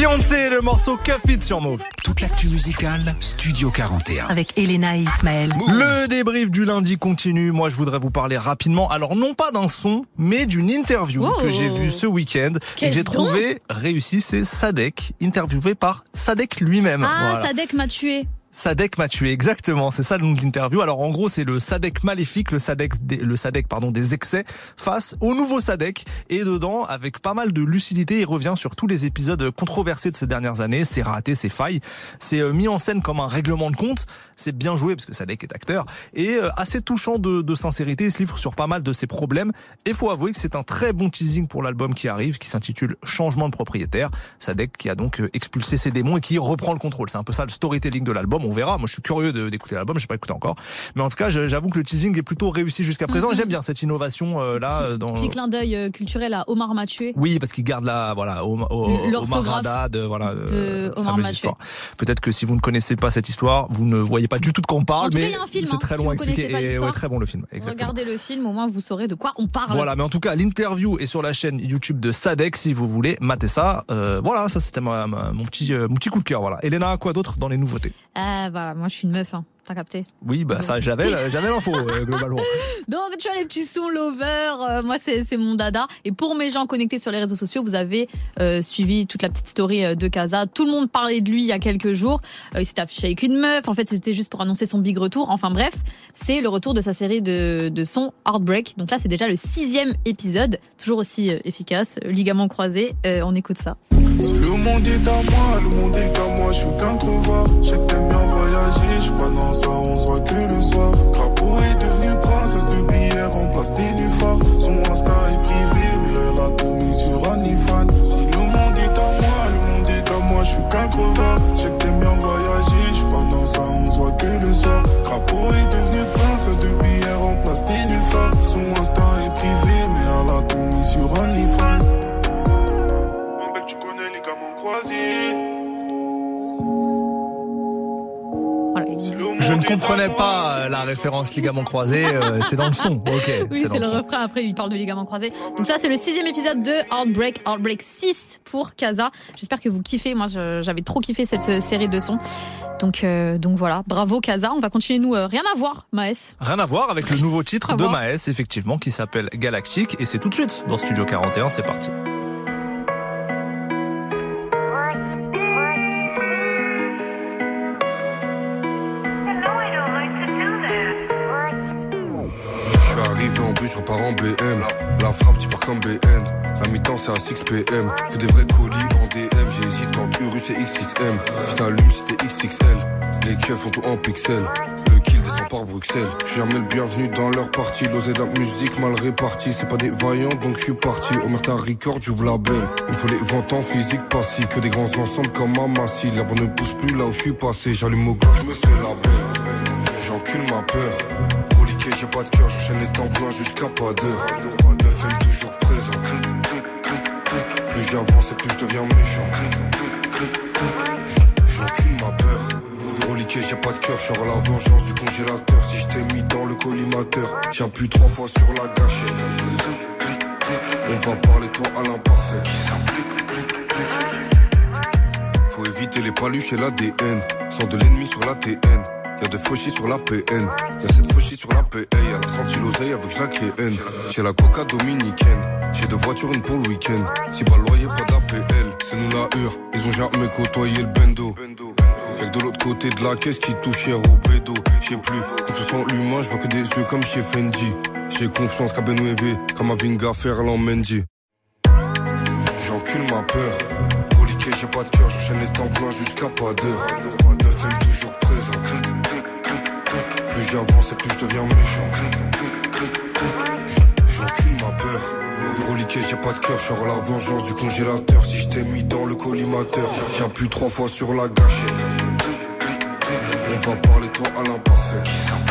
Beyoncé, le morceau Cuff It sur Move. Toute l'actu musicale, Studio 41. Avec Elena et Ismaël. Le débrief du lundi continue. Moi, je voudrais vous parler rapidement. Alors, non pas d'un son, mais d'une interview Oh. que j'ai vue ce week-end et que j'ai trouvé réussie. C'est Sadek, interviewé par Sadek lui-même. Ah, Voilà. Sadek m'a tué. Sadek m'a tué, exactement, c'est ça le nom de l'interview. Alors en gros, c'est le Sadek maléfique, le Sadek, des, le Sadek pardon des excès face au nouveau Sadek. Et dedans, avec pas mal de lucidité, il revient sur tous les épisodes controversés de ces dernières années, ses ratés, ses failles. C'est euh, mis en scène comme un règlement de compte. C'est bien joué parce que Sadek est acteur et euh, assez touchant de, de sincérité. Il se livre sur pas mal de ses problèmes. Et faut avouer que c'est un très bon teasing pour l'album qui arrive, qui s'intitule Changement de propriétaire. Sadek qui a donc euh, expulsé ses démons et qui reprend le contrôle. C'est un peu ça le storytelling de l'album. On verra. Moi, je suis curieux d'écouter l'album. J'ai pas écouté encore, mais en tout cas, je- j'avoue que le teasing est plutôt réussi jusqu'à présent. Mhm. J'aime bien cette innovation euh, là euh, dans. Petit clin d'œil euh, culturel à Omar Mathieu. Oui, parce qu'il garde la voilà au, au, L'orthographe Omar Haddad, euh, voilà de euh, Omar fameuse Mathieu. histoire. Peut-être que si vous ne connaissez pas cette histoire, vous ne voyez pas du tout de quoi on parle, mais c'est hein, très si long à expliquer et ouais, très bon le film. Exactement. Regardez le film, au moins vous saurez de quoi on parle. Voilà, mais en tout cas, l'interview est sur la chaîne YouTube de Sadek si vous voulez mater ça. Euh, voilà, ça c'était mon petit euh, mon petit coup de cœur. Voilà. Elena, quoi d'autre dans les nouveautés? Ah, voilà, moi je suis une meuf, hein. T'as capté Oui, bah ça j'avais j'avais l'info euh, globalement. Donc, tu vois, les petits sons lover, euh, moi, c'est c'est mon dada. Et pour mes gens connectés sur les réseaux sociaux, vous avez euh, suivi toute la petite story euh, de Kaza. Tout le monde parlait de lui il y a quelques jours. Euh, il s'était affiché avec une meuf. En fait, c'était juste pour annoncer son big retour. Enfin, bref, c'est le retour de sa série de, de sons Heartbreak. Donc là, c'est déjà le sixième épisode. Toujours aussi euh, efficace. Euh, Ligament croisé. Euh, on écoute ça. Le monde est à moi, le monde est à moi, je suis qu'un crevard. T'aimes bien voyager, je suis pas dans ça, on se voit que le soir. Crapaud est devenu princesse de billets, remplace nénuphar. Son Insta est privé, mais elle a tout mis sur OnlyFans. Si le monde est à moi, le monde est à moi, je suis qu'un crevard. Je sais que t'aimes bien voyager, je suis pas dans ça, on se voit que le soir. Crapaud est devenu princesse de billets, remplace nénuphar. Son Insta est privé, mais elle a tout mis sur OnlyFans. Ma belle, tu connais les gamins croisés. Je ne comprenais pas euh, la référence ligament croisé. euh, c'est dans le son. Ok. Oui, c'est le son. refrain. Après, il parle de ligaments croisés. Donc ça, c'est le sixième épisode de Heartbreak, Heartbreak 6 pour Kaza. J'espère que vous kiffez. Moi, j'avais trop kiffé cette euh, série de sons. Donc, euh, donc voilà. Bravo Kaza. On va continuer nous. euh, rien à voir, Maës. Rien à voir avec le nouveau titre À de. Maes, effectivement, qui s'appelle Galactique, et c'est tout de suite dans Studio 41, c'est parti. Je repars en BM. La frappe, tu pars comme BN. La mi-temps, c'est à 6 PM. Que des vrais colis en DM. J'hésite entre Urus et X6M. Je t'allume, c'était XXL. Les keufs font tout en pixels. Le kill descend par Bruxelles. Je jamais le bienvenu dans leur partie. L'osé de la musique mal répartie. C'est pas des vaillants, donc je suis parti. Omerta Record, j'ouvre la belle. Il me faut les ventes en physique passif. Que des grands ensembles comme Amassi. L'herbe ne pousse plus là où je suis passé. J'allume au gars, je me fais la belle. J'encule ma peur. Reliqué, j'ai pas de cœur, j'enchaîne les temps pleins jusqu'à pas d'heure. 9 toujours présent. Plus j'avance et plus je deviens méchant. J'encule ma peur. Reliqué, j'ai pas de cœur, je la vengeance du congélateur. Si je t'ai mis dans le collimateur, j'appuie trois fois sur la gâchette. On va parler toi à l'imparfait. Faut éviter les paluches et l'ADN. Sans de l'ennemi sur la TN. Y'a de fauchis sur la PN. Y'a cette fauchis sur la PA. Elle a senti l'oseille avec la KN. J'ai la coca dominicaine. J'ai deux voitures, une pour le week-end. Si pas le loyer, pas d'APL. C'est nous la hure. Ils ont jamais côtoyé le bendo. Y'a que de l'autre côté de la caisse qui touche au bédo. J'sais plus, confiance en l'humain, je vois que des yeux comme chez Fendi. J'ai confiance qu'à Benouévé, comme à Vinga Ferland Mendy. J'encule ma peur. Reliqué, j'ai pas de cœur, j'enchaîne les temps pleins jusqu'à pas d'heure. 9 toujours présent. Plus j'avance et plus je deviens méchant. J'encule ma peur. Reliqué, j'ai pas de cœur, je la vengeance du congélateur. Si je t'ai mis dans le collimateur, j'appuie trois fois sur la gâchette. On va parler toi à l'imparfait.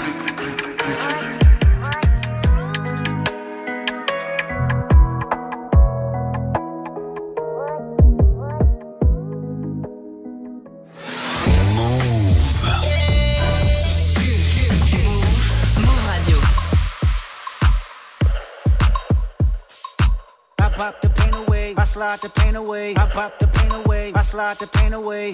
slide the pain away. I pop the pain away. I slide the pain away.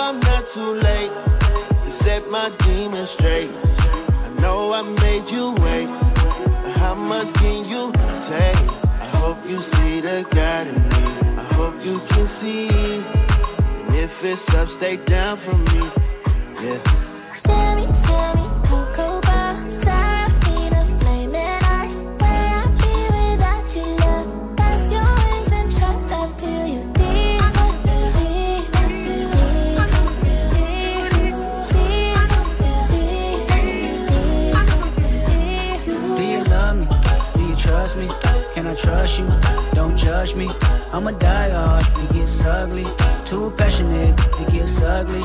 I'm not too late to set my demons straight. Know I made you wait, how much can you take? I hope you see the God in me. I hope you can see. And if it's up, stay down from me. Yeah. Sherry, Sherry, Cocoa Bar, me? Can I trust you? Don't judge me. I'm a die hard. It gets ugly. Too passionate. It gets ugly.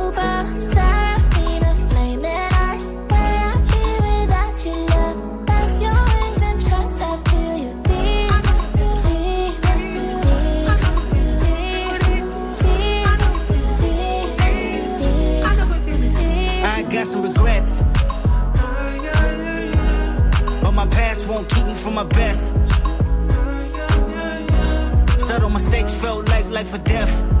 best. Subtle mistakes felt like life or death.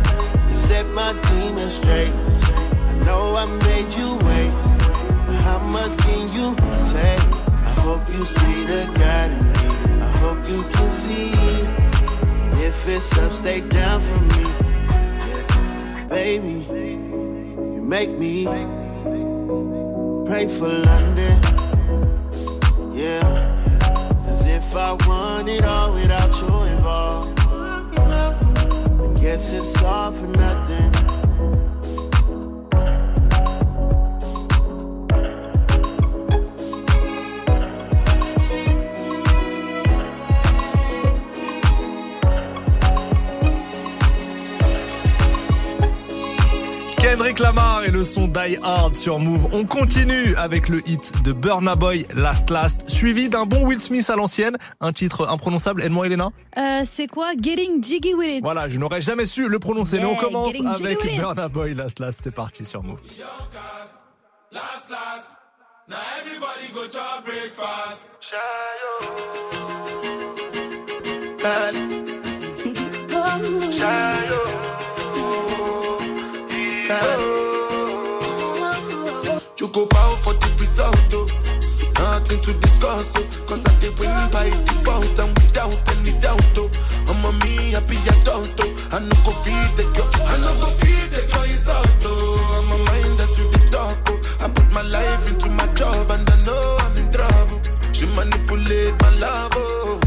set my demons straight. I know I made you wait, but how much can you take? I hope you see the God in me. I hope you can see. And if it's up, stay down for me. Baby, you make me pray for London. Yeah. Cause if I want it all without you guess it's all for nothing. Kendrick Lamar et le son Die Hard sur Move. On continue avec le hit de Burna Boy Last Last, suivi d'un bon Will Smith à l'ancienne, un titre imprononçable. Aide-moi Elena. Euh, c'est quoi? Getting Jiggy With It Voilà, je n'aurais jamais su le prononcer, mais on commence avec. Burna Boy Last Last. C'est parti sur Move. Last, last. Now everybody go to breakfast. You go bow for the result, oh. Nothing to discuss, oh. Cause I did win by default and without any doubt, oh. I'm a me happy adult, oh. I no go feed the girl, I no go feed the girl is out, oh. I'm a mind that's with the talk, oh. I put my life into my job and I know I'm in trouble. She manipulate my love, oh.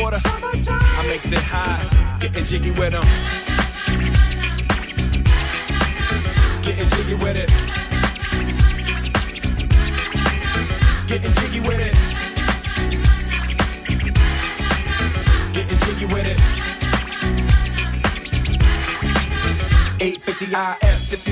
order. I makes it high, getting jiggy with them. Getting jiggy with it. Getting jiggy with it. Getting jiggy with it. 850 IS if you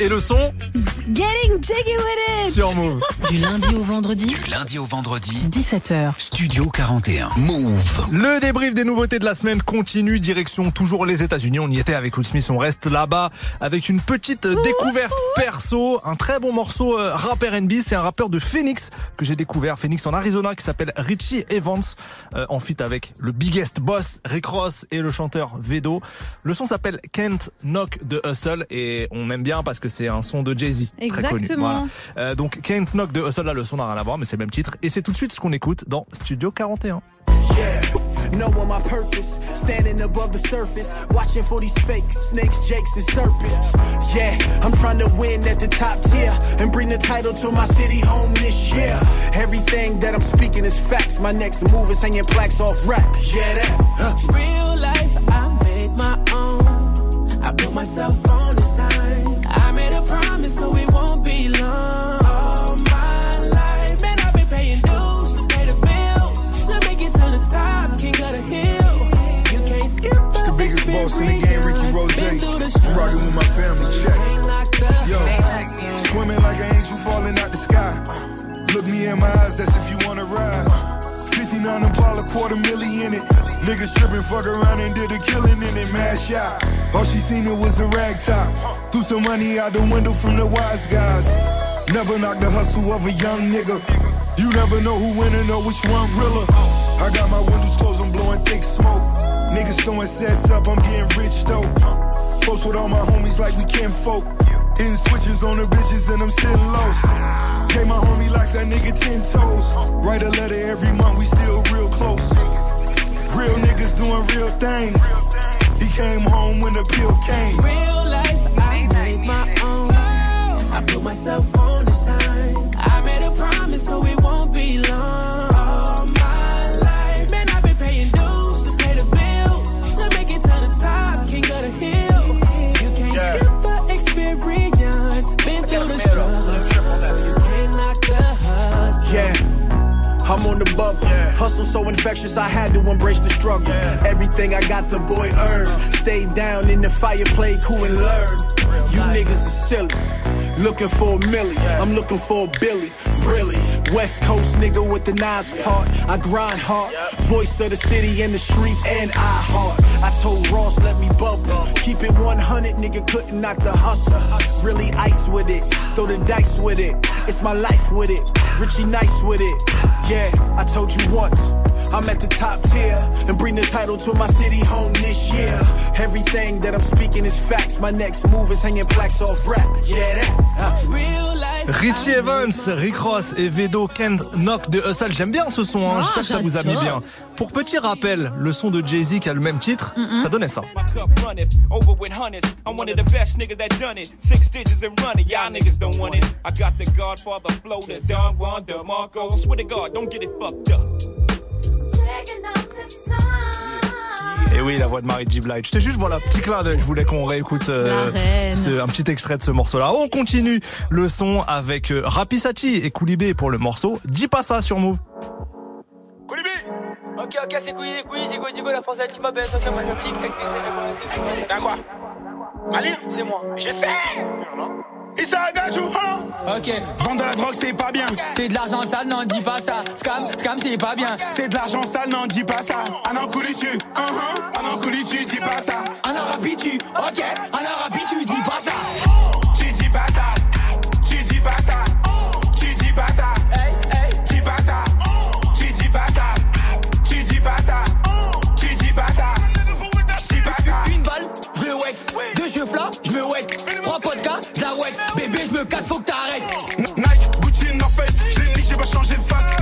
Et le son Getting jiggy with it. sur Move. Du lundi au vendredi, Du lundi au vendredi, 17h. Studio 41. Move. Le débrief des nouveautés de la semaine continue, direction toujours les États-Unis. On y était avec Will Smith, on reste là-bas avec une petite découverte perso, un très bon morceau euh, rap R&B. C'est un rappeur de Phoenix que j'ai découvert, Phoenix en Arizona, qui s'appelle Richie Evans, euh, en feat avec le biggest boss Rick Ross et le chanteur Vedo. Le son s'appelle Can't Knock the Hustle et on aime bien parce que c'est un son de Jay-Z, très connu. Exactement. Voilà. Euh, donc Can't Knock the Hustle, là le son n'a rien à voir, mais c'est le même titre et c'est tout de suite ce qu'on écoute dans Studio 41. Knowing my purpose, standing above the surface, watching for these fakes, snakes, jakes, and serpents. Yeah, I'm trying to win at the top tier and bring the title to my city home this year. Everything that I'm speaking is facts. My next move is hanging plaques off rap. Yeah, that. uh. Real life, I made my own. I built myself on this time. I made a promise, so it won't be long. Boss in the game, Ricky Rose. I'm rocking with my family, check. Yo, swimming like an angel falling out the sky. Look me in my eyes, that's if you wanna ride. 59 Impala, quarter million in it. Niggas tripping, fuck around and did a killing in it, mad shot. All she seen it was a rag top. Threw some money out the window from the wise guys. Never knock the hustle of a young nigga. You never know who winning or which one realer. I got my windows closed, I'm blowing thick smoke. Niggas throwing sets up, I'm getting rich though. Close with all my homies like we can't folk. Hitting switches on the bitches and I'm sitting low. Pay my homie like that nigga 10 toes. Write a letter every month, we still real close. Real niggas doing real things. He came home when the pill came. Real life, I made my own. I put myself on this time. I made a promise, so it won't be I'm on the bubble. Hustle so infectious, I had to embrace the struggle. Everything I got, the boy earned. Stayed down in the fire, played cool and learned. You niggas are silly. Looking for a milli, I'm looking for a Billy. Really, West Coast nigga with the nice part. I grind hard, voice of the city and the streets, and I heart. I told Ross, let me bubble. Keep it 100, nigga couldn't knock the hustle. Really ice with it, throw the dice with it. It's my life with it, Richie nice with it. Yeah, I told you once, I'm at the top tier and bring the title to my city home this year. Everything that I'm speaking is facts. My next move is hanging plaques off rap. Yeah, that. uh. Real life. Richie Evans, Rick Ross et Vedo Can't Knock the Hustle. J'aime bien ce son, hein. Ah, j'espère que ça vous a mis bien. Pour petit rappel, le son de Jay-Z qui a le même titre, ça donnait ça. Et oui, la voix de Mary J. Blige. C'était juste, voilà, petit clin d'œil. Je voulais qu'on réécoute euh, ce- un petit extrait de ce morceau-là. On continue le son avec euh, Rapisati et Koulibé pour le morceau. Dis pas ça sur Move. Ok, ok, c'est les couilles, Digo, Digo, la française qui m'appelle, Sophia Majabili, T'as quoi? Malien C'est moi. Je sais Issa Agajou, Ok. Vendre de la drogue, c'est pas bien. C'est de l'argent sale, non, dis pas ça. Scam, scam, c'est pas bien. C'est de l'argent sale, non, dis pas ça. Un an couli tu, uh-huh. un an tu, dis pas ça. Un arabe, tu, ok. Un arabe, tu dis pas ça. Casse, faut que t'arrêtes. Nike, Gucci, North Face. Je l'ai nique, j'ai pas changé de face.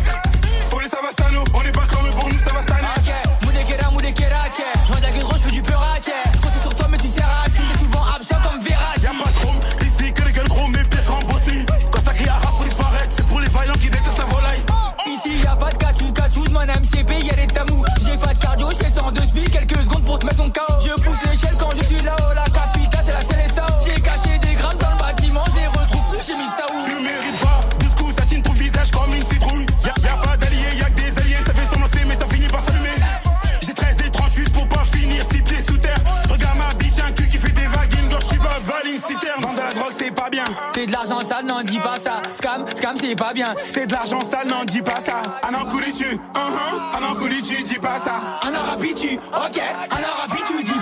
C'est pas bien. C'est de l'argent sale, non, dis pas ça. Un an couli tu, uh-huh. un an couli tu, dis pas ça. Un rapide, tu, ok. Un rapide, tu dis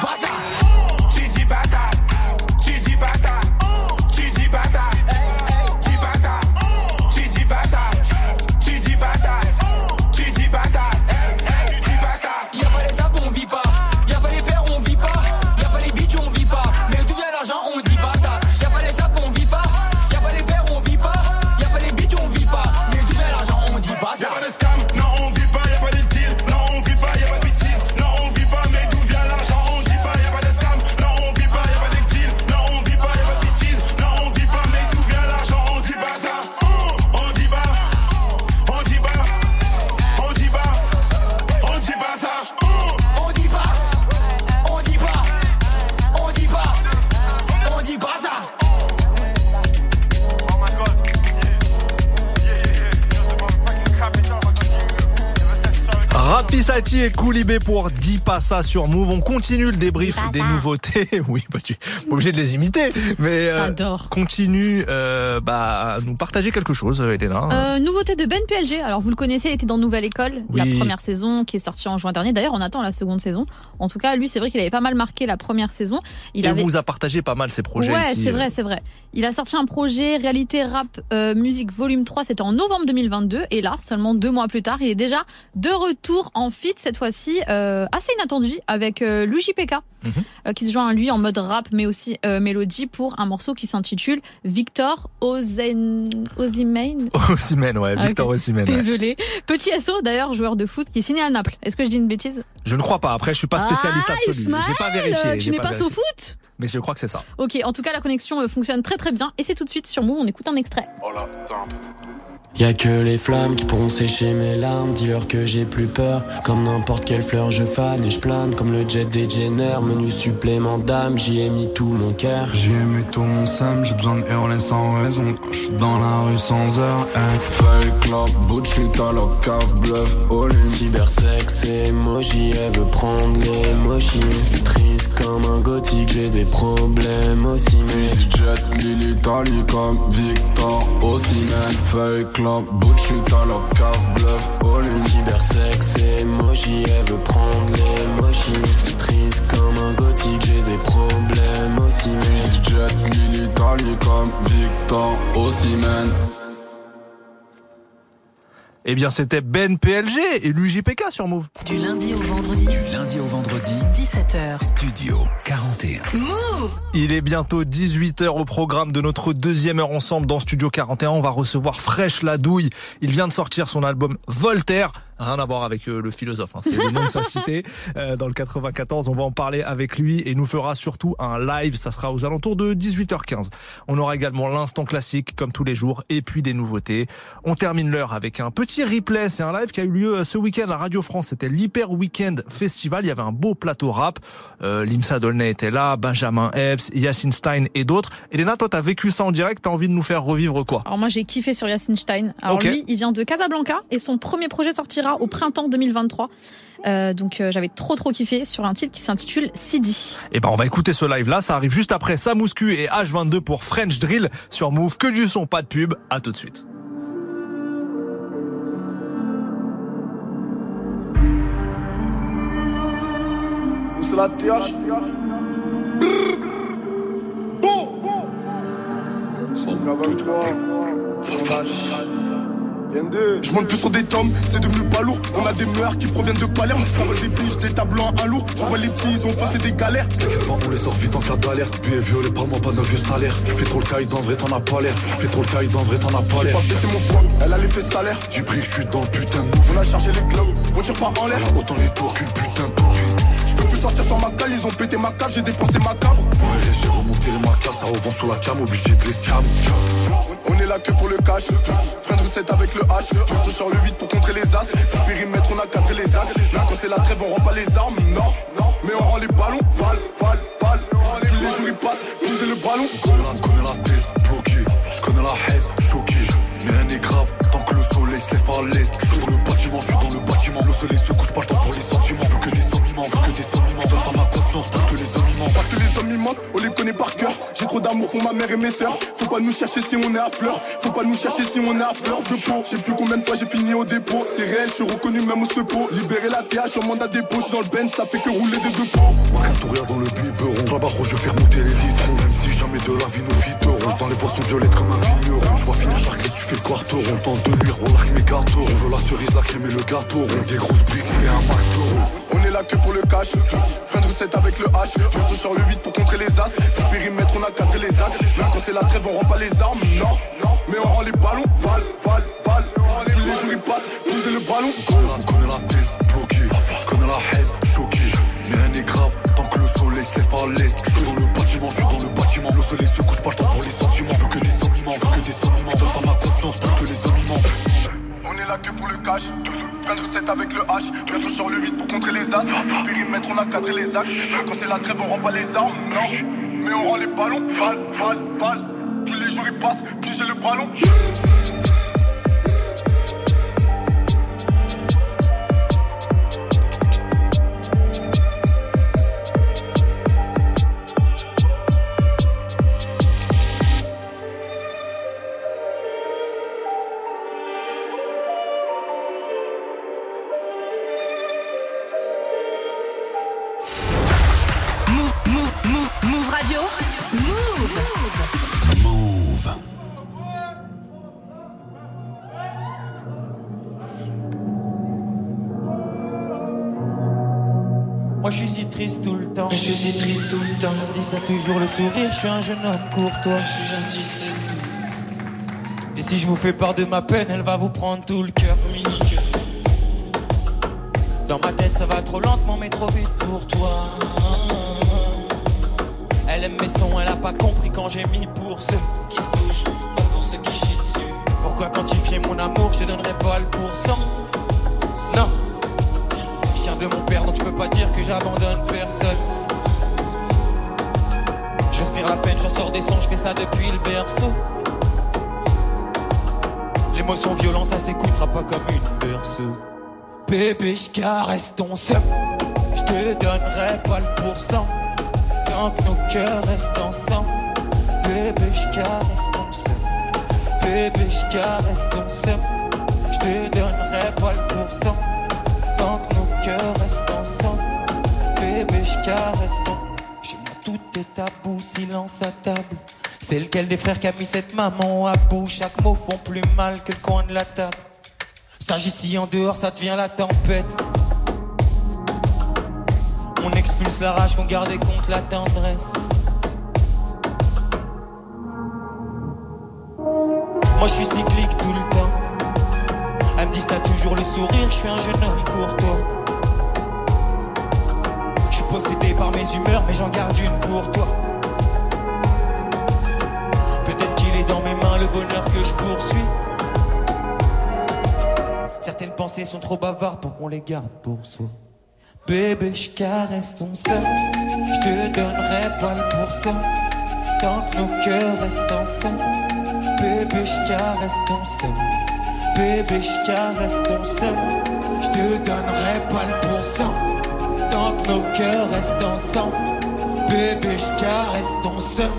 Koulibé pour 10 pas ça sur Move. On continue le débrief des nouveautés. Oui, bah tu obligé de les imiter, mais euh, continue euh, bah, à nous partager quelque chose, Elena. Euh, nouveauté de Ben PLG. Alors vous le connaissez, il était dans Nouvelle École, la première saison qui est sortie en juin dernier. D'ailleurs, on attend la seconde saison. En tout cas, lui, c'est vrai qu'il avait pas mal marqué la première saison. Il et avait... vous a partagé pas mal ces projets Ouais, c'est vrai, c'est vrai. Il a sorti un projet réalité rap euh, musique volume 3, c'était en novembre 2022 et là, seulement deux mois plus tard, il est déjà de retour en fit cette fois-ci euh, assez inattendu avec euh, Luigi PK Mhm. euh, qui se joint à lui en mode rap mais aussi euh, mélodie pour un morceau qui s'intitule Victor Ozen. Osimhen, ouais, Ah, Victor ok. Osimhen. ouais. Désolé. Petit SO d'ailleurs, joueur de foot qui est signé à Naples. Est-ce que je dis une bêtise? Je ne crois pas. Après, je suis pas spécialiste Ah, absolu. J'ai pas vérifié. Tu n'es pas, au vérifié. foot? Mais je crois que c'est ça. Ok, en tout cas, la connexion euh, fonctionne très très bien et c'est tout de suite sur Move. On écoute un extrait. Y'a que les flammes qui pourront sécher mes larmes. Dis-leur que j'ai plus peur. Comme n'importe quelle fleur, je fane et je plane. Comme le jet des Jenner, menu supplément d'âme. J'y ai mis tout mon cœur. J'y ai mis tout mon seum, j'ai besoin de hurler sans raison je suis dans la rue sans heure. Hey, fake love, bullshit à la cave, bluff, all in. Cybersex et emoji, elle veut prendre l'émoji. Triste comme un gothique, j'ai des problèmes aussi. Mais EasyJet, Lily, Italie comme Victor Osimhen. Fake love, bullshit à la cave, bluff, all in. Cybersex emoji, elle veut prendre l'émoji. Triste comme un gothique, j'ai des problèmes aussi. Mais EasyJet, Lily, comme Victor Osimhen. Eh bien, c'était Ben PLG et l'UJPK sur Move. Du lundi au vendredi. Du lundi au vendredi, 17h. Studio 41. Move Il est bientôt 18h au programme de notre deuxième heure ensemble dans Studio 41. On va recevoir Fresh la douille. Il vient de sortir son album Voltaire. Rien à voir avec euh, le philosophe, hein. c'est le nom de sa cité. Euh, dans le 94, on va en parler avec lui et nous fera surtout un live. Ça sera aux alentours de 18h15. On aura également l'instant classique comme tous les jours et puis des nouveautés. On termine l'heure avec un petit replay. C'est un live qui a eu lieu euh, ce week-end à Radio France. C'était l'Hyper Weekend Festival. Il y avait un beau plateau rap. Euh, Limsa Dolnay était là, Benjamin Epps, Yacine Stein et d'autres. Elena, toi, t'as vécu ça en direct. T'as envie de nous faire revivre quoi? Alors moi j'ai kiffé sur Yacine Stein. Alors lui, il vient de Casablanca et son premier projet sortira au printemps 2023. Euh, donc euh, j'avais trop trop kiffé sur un titre qui s'intitule Sidi. Eh ben, on va écouter ce live-là. Ça arrive juste après Samouscu et H22 pour French Drill sur Move. Que du son, pas de pub. À tout de suite. Où c'est la TH Je monte plus sur des tomes, c'est devenu pas lourd. On a des meurs qui proviennent de Palerme. Ça vole des biches, des tableaux un lourd. J'envoie les petits, ils ont fait des galères. T'inquiète pas, on les sort vite en cas d'alerte. Puis violé, parle-moi pas d'un vieux salaire. Je fais trop le caïd, en vrai t'en as pas l'air. Je fais trop le caïd, en vrai t'en as pas J'ai l'air. pas baissé mon swag, elle a l'effet salaire. J'ai pris que je suis dans le putain de. On a chargé les globes, on tire pas en l'air. Autant les tours qu'une putain de ma cale, ils ont pété ma cave, j'ai dépensé ma cabre. Ouais, j'ai remonté les marquas, ça revend sur la cam, obligé de l'escam. On est là que pour le cash. Friend reset avec le H. Sur le 8 pour contrer les as. Périmètre, on a cadré les axes. Là, quand c'est la trêve, on rend pas les armes. Non. Mais on rend les ballons. Val, val, val. Plus les jours ils passent, plus le ballon. On connaît la, connais la thèse, bloqué. Je connais la haise, choqué. Mais rien n'est grave, tant que le soleil se lève par l'est. Je suis dans le bâtiment, je suis dans le bâtiment. Le soleil se couche, pas le temps pour les sentiments. Je veux que des donne pas ma confiance parce que les hommes ils mentent. Parce que les hommes ils on les connaît par cœur. J'ai trop d'amour pour ma mère et mes sœurs. Faut pas nous chercher si on est à fleur. Faut pas nous chercher si on est à fleur de peau. Je sais plus combien de fois j'ai fini au dépôt. C'est réel, je suis reconnu même au stepo. Libérer la TH en mandat dépôt. J'suis dans le Ben, ça fait que rouler des deux pots. Marque dans le biberon. Là-bas, je vais faire monter les litres. Même si jamais de la vie nos filles rouge dans les poissons violettes comme un vigneron. Je vois finir charclette, tu fais le quarto rond. Tente de luire, on mes gâteaux. Je veux la cerise, la crème et le gâteau rond. Des grosses briques et un max d'euros. On est là que pour le cash. Fin de recette avec le H. Bientôt sur le 8 pour contrer les as. Du périmètre, on a cadré les axes. Même quand c'est la trêve, on rend pas les armes. Non, mais on rend les ballons. Val, val, val. Plus les jours ils passent, j'ai le ballon. Je connais la, la thèse, bloqué. Je connais la haise, choqué. Mais rien n'est grave, tant que le soleil se lève par l'est. Je suis dans le bâtiment, je suis dans le bâtiment. Le soleil se couche, pas le temps pour les sentiments. Je veux que des sentiments, je veux que des sentiments. Donne pas ma confiance parce que les hommes. On est là que pour le cash. De recette avec le H. Bientôt sur le 8 pour contrer les as. Périmètre, on a cadré les axes. Quand c'est la trêve, on rend pas les armes. Non, mais on rend les ballons. Val, val, val. Plus les jours ils passent, plus j'ai le ballon. Temps. T'as toujours le sourire, je suis un jeune homme courtois. Je suis gentil, c'est tout. Et si je vous fais part de ma peine, elle va vous prendre tout le cœur. Mini cœur. Dans ma tête ça va trop lentement mais trop vite pour toi. Elle aime mes sons, elle a pas compris quand j'ai mis pour ceux Qui se bouge, pas pour ceux qui chient dessus. Pourquoi quantifier mon amour, je te donnerai pas le pourcent Non Je tiens de mon père donc je peux pas dire que j'abandonne personne Je respire la peine, j'en sors des sons, je fais ça depuis le berceau L'émotion violente ça s'écoutera pas comme une berceuse Bébé je caresse ton seum Je te donnerai pas le pourcent Tant que nos cœurs restent ensemble Bébé je caresse ton Bébé, je caresse ton seum. Je te donnerai pas le pourcent. Tant que nos cœurs restent ensemble. Bébé, je caresse ton. Tabou, silence à table. C'est lequel des frères qui a mis cette maman à bout? Chaque mot font plus mal que le coin de la table. S'agit en dehors, ça devient la tempête. On expulse la rage qu'on gardait contre la tendresse. Moi je suis cyclique tout le temps. Elle me dit t'as toujours le sourire, je suis un jeune homme pour toi. Possédé par mes humeurs, mais j'en garde une pour toi. Peut-être qu'il est dans mes mains le bonheur que je poursuis. Certaines pensées sont trop bavardes pour qu'on les garde pour soi. Bébé, je caresse ton sein, je te donnerai pas le pourcent. Tant que nos cœurs restent ensemble. Bébé, je caresse ton seum. Bébé, je caresse ton seum. Je te donnerai pas le pourcent. Tant que nos cœurs restent ensemble. Bébé, je caresse ton seum.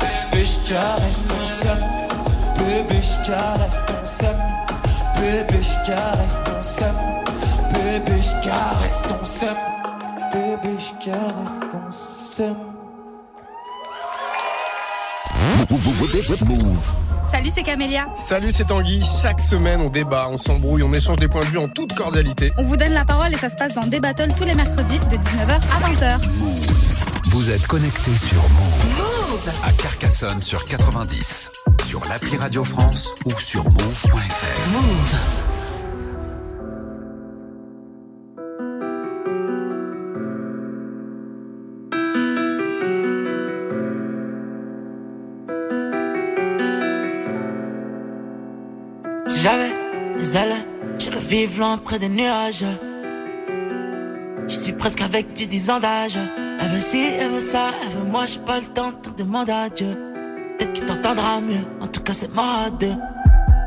Bébé, je caresse ton. Bébé, je caresse ton seum. Bébé, je caresse ton seum. Bébé, je caresse ton seum. Bébé, je. Move. Salut, c'est Camélia. Salut, c'est Tanguy. Chaque semaine, on débat, on s'embrouille, on échange des points de vue en toute cordialité. On vous donne la parole et ça se passe dans des battles tous les mercredis de 19h à 20h. Vous êtes connecté sur Move. À Carcassonne sur 90. Sur l'appli Radio France ou sur move.fr. Move. Ailes, j'irais vivre loin près des nuages. Je suis presque avec du 10 ans d'âge. Elle veut ci, elle veut ça, elle veut moi, j'ai pas le temps, donc demande à Dieu. Peut-être qu'il t'entendra mieux, en tout cas c'est mort à deux.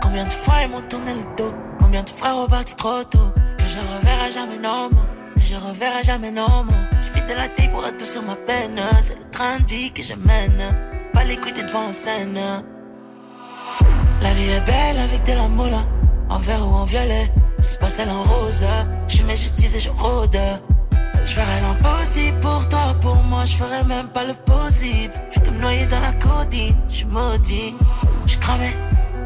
Combien de fois ils m'ont tourné le dos? Combien de fois reparti trop tôt? Que je reverrai jamais non Que je reverrai jamais non more. J'ai vidé la tête pour adoucir ma peine C'est le train de vie que je mène Pas les couilles devant la scène La vie est belle avec de la moula En vert ou en violet C'est pas celle en rose Je mets justice et je rôde je ferai l'impossible pour toi, pour moi, je ferai même pas le possible. Je comme noyé dans la codine, je maudit, je cramé,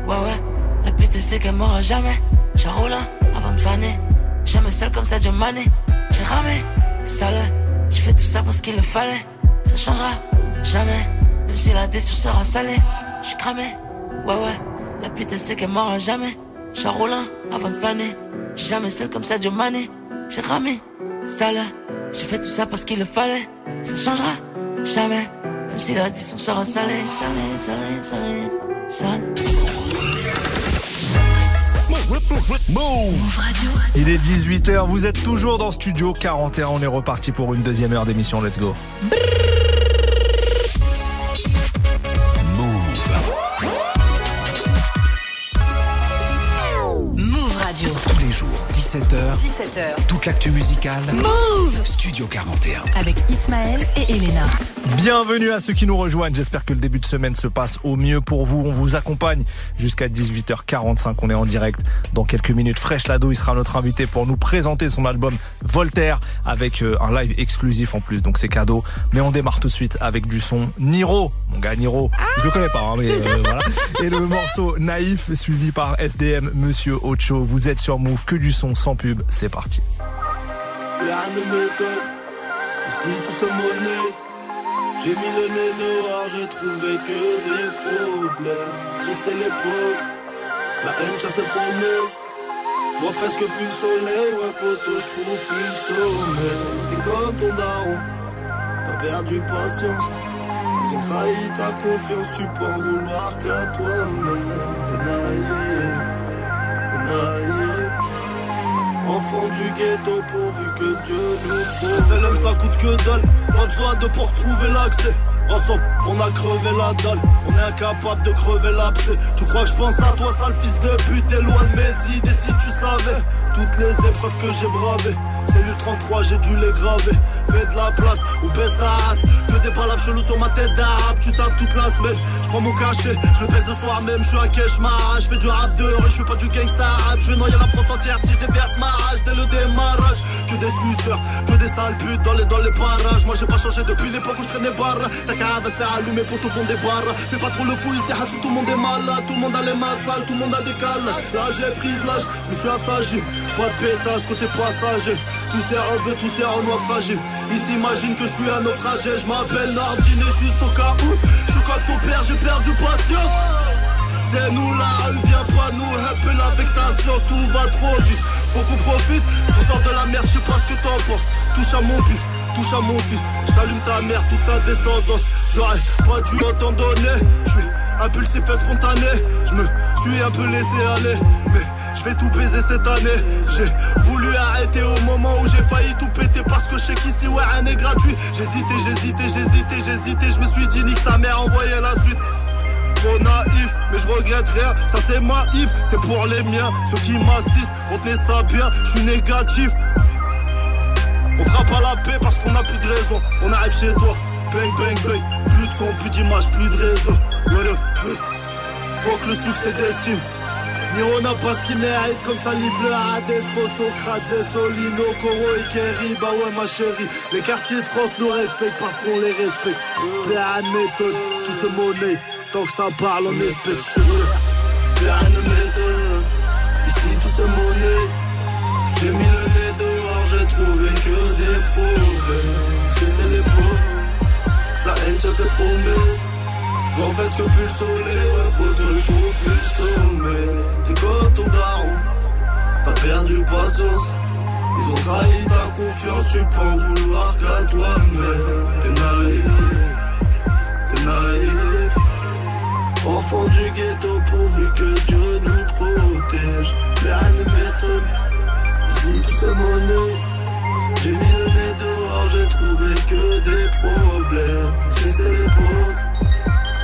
ouais ouais. La pute c'est qu'elle m'aura jamais. J'enroule un avant de faner. Jamais seul comme ça, Dieu mané. J'ai ramé, sale. J'ai fait tout ça parce qu'il le fallait. Ça changera jamais, même si la décision sera salée. J'suis cramé, ouais ouais. La pute c'est qu'elle m'aura jamais. Un avant de faner. Jamais seul comme ça, Dieu mané. J'ai ramé, sale. J'ai fait tout ça parce qu'il le fallait. Ça changera jamais, même si la décision sera salée, salée, salée, salée, salée. Move Il est 18h, vous êtes toujours dans Studio 41, on est reparti pour une deuxième heure d'émission, let's go. Move 17h. 17h. Toute l'actu musicale. Move Studio 41. Avec Ismaël et Elena. Bienvenue à ceux qui nous rejoignent. J'espère que le début de semaine se passe au mieux pour vous. On vous accompagne jusqu'à 18h45. On est en direct dans quelques minutes. Fresh Lado, il sera notre invité pour nous présenter son album Voltaire avec euh, un live exclusif en plus. Donc c'est cadeau. Mais on démarre tout de suite avec du son Niro. Mon gars Niro. Je le connais pas, hein, mais euh, voilà. Et le morceau Naïf suivi par SDM Monsieur Ocho. Vous êtes sur Move. Que du son sans pub. C'est parti. Ici tout. J'ai mis le nez dehors, j'ai trouvé que des problèmes. Est l'époque, la haine tient ses promesses. Je vois presque plus le soleil, ouais poteau, je trouve plus le sommeil. T'es comme ton daron, t'as perdu patience. Ils ont trahi ta confiance, tu peux en vouloir qu'à toi-même. T'es naïf, t'es naïf. Enfant du ghetto pourvu que Dieu nous C'est l'homme ça coûte que dalle. Pas besoin de pour trouver l'accès Ensemble on a crevé la dalle. On est incapable de crever l'abcès. Tu crois que je pense à toi sale fils de pute T'es loin de mes idées si tu savais. Toutes les épreuves que j'ai bravées. Cellule 33 j'ai dû les graver. Fais de la place ou baisse ta race Que des palaves chelous sur ma tête d'arabe Tu tapes toute la semaine. Je prends mon cachet. Je le pèse le soir même. Je suis à Keshmar Je fais du rap de rue Je fais pas du gangsta rap. Je vais noyer la France entière si je déverse ma rage. Dès le démarrage Que des suceurs Que des sales putes dans les, dans les parages. Moi j'ai pas changé depuis l'époque où je traînais barre Ta cave se faire allumer pour tout le monde Fais pas trop le fou ici Hassou tout le monde est malade Tout le monde a les mains sales Tout le monde a des calages Là j'ai pris de l'âge Je me suis assagi Pas de pétage côté passager. Tous ces robes tous ces renois fragiles Ils s'imaginent que je suis un naufragé. Je m'appelle Nardine et juste au cas où Je suis comme ton père j'ai perdu patience. C'est nous rue, viens pas nous helper avec ta science, tout va trop vite. Faut qu'on profite, qu'on sort de la merde, je sais pas ce que t'en penses. Touche à mon bif, touche à mon fils. Je t'allume ta mère, toute ta descendance. J'aurais pas dû autant donner. Je suis impulsif et spontané. Je me suis un peu laissé aller. Mais je vais tout baiser cette année. J'ai voulu arrêter au moment où j'ai failli tout péter parce que je sais qu'ici ouais rien n'est gratuit. J'hésitais, j'hésitais, j'hésitais, j'hésitais. Je me suis dit nique sa mère, envoyait la suite trop naïf, mais je regrette rien. Ça c'est ma c'est pour les miens. Ceux qui m'assistent, retenez ça bien, je suis négatif. On fera pas la paix parce qu'on a plus de raison. On arrive chez toi, bang bang bang. Plus de son, plus d'image, plus de réseau. Ouais, ouais. Faut que le succès d'estime. Niro n'a pas ce qu'il mérite. Comme ça livre le Hades, Socrate, Solino, Coro et Kerry, bah ouais ma chérie. Les quartiers de France nous respectent parce qu'on les respecte. De méthode, tout ce monnaie. Tant que ça parle en espèces. De méthode. Ici tout se monnaie. J'ai mis le trouvé que des problèmes C'était l'époque La haine tient ses promesses J'en presque plus le soleil, ouais, poteau, je trouve plus le sommeil. T'es comme ton daron, t'as perdu patience. Ils ont trahi ta confiance, tu peux en vouloir qu'à toi-même. T'es naïf, t'es naïf. Enfant du ghetto, pourvu que Dieu nous protège. Ne m'étonne, si tout se monnaie. J'ai mis le nez dehors, j'ai trouvé que des problèmes. Triste l'époque.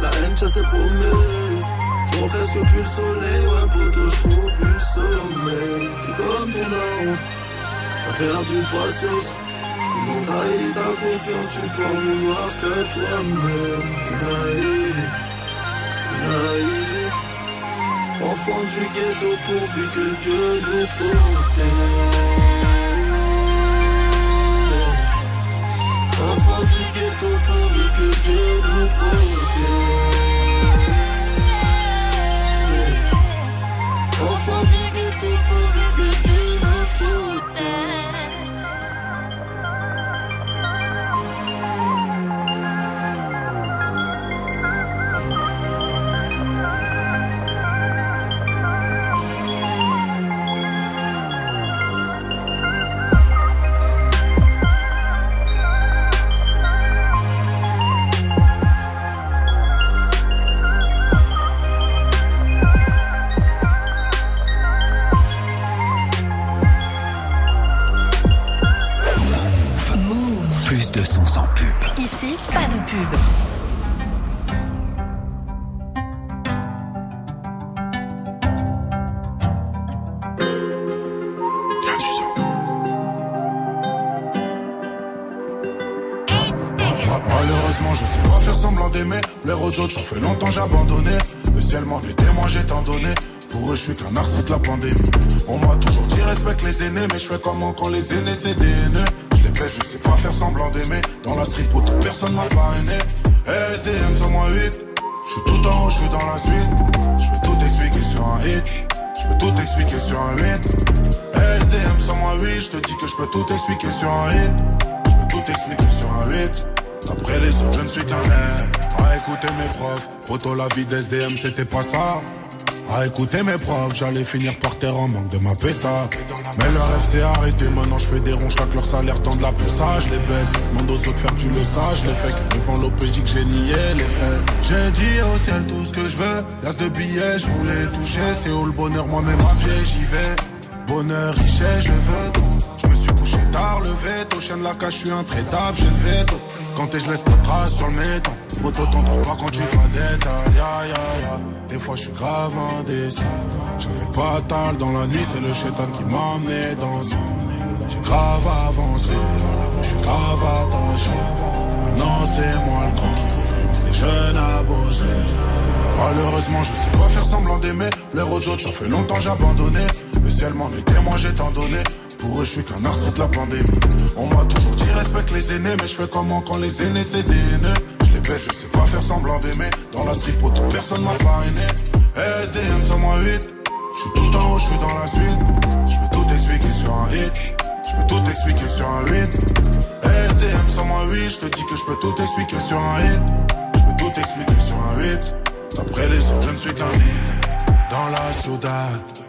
La haine, ça ses promesses. Je presque plus le soleil, ouais, poto, je trouve plus le sommeil. T'es comme ton daron, t'as perdu patience. Ils ont trahi ta confiance, tu peux en vouloir que toi-même. T'es naïf, naïf. Enfant du ghetto pourvu que Dieu nous protège. Enfant du ghetto pourvu que Dieu nous protège. Fait longtemps j'ai abandonné. Le ciel m'en est témoin, j'ai tant donné. Pour eux, je suis qu'un artiste, la pandémie. On m'a toujours dit respecte les aînés, mais je fais comment quand les aînés c'est des haineux? Je les baisse, je sais pas faire semblant d'aimer. Dans la street, pour toute personne m'a parrainé. SDM sur moi 8. Je suis tout en haut, je suis dans la suite. Je peux tout expliquer sur un hit. Je peux tout expliquer sur un 8. SDM sur moi 8. Je te dis que je peux tout expliquer sur un hit. Je peux tout expliquer sur un 8. Après les autres, je ne suis qu'un écouter mes profs, poto la vie d'SDM, c'était pas ça. À écouter mes profs, j'allais finir par terre en manque de ma PSA. Mais leur rêve s'est arrêté, maintenant je fais des ronds, chaque leur salaire tend de la je les baisse. Demande aux autres faire tu le sage, les faits. Devant l'OPJ que j'ai nié les faits. J'ai dit au ciel tout ce que je veux. L'as de billets, je voulais toucher. C'est où le bonheur, moi-même à pied, j'y vais. Bonheur, richesse, je veux. Je me suis couché tard, le veto. Chien de la cage, je suis intraitable, j'ai le veto. Quand t'es, je laisse pas de traces sur le méton. Poto, t'entends pas quand tu dois détail. Ya, ya, ya. Des fois, je suis grave indécis. J'avais pas tal dans la nuit, c'est le chétan qui m'a amené dans ce J'ai grave avancé, la je suis grave attaché. Maintenant, c'est moi le grand qui influence les jeunes à bosser. Malheureusement, je sais pas faire semblant d'aimer. Plaire aux autres, ça fait longtemps j'ai abandonné. Le ciel m'en est témoin, j'ai tant donné. Pour eux, je suis qu'un artiste de la pandémie. On m'a toujours dit respecte les aînés, mais je fais comment quand les aînés c'est des haineux. Je les baisse, je sais pas faire semblant d'aimer. Dans la pour toute personne m'a parrainé. SDM sur moi 8. Je suis tout en haut, je suis dans la suite. Je peux tout expliquer sur un hit. Je peux tout expliquer sur un 8. SDM sur moi 8. Je te dis que je peux tout expliquer sur un hit. Je peux tout expliquer sur un 8. Après les autres, je ne suis qu'un hit. Dans la ciudad.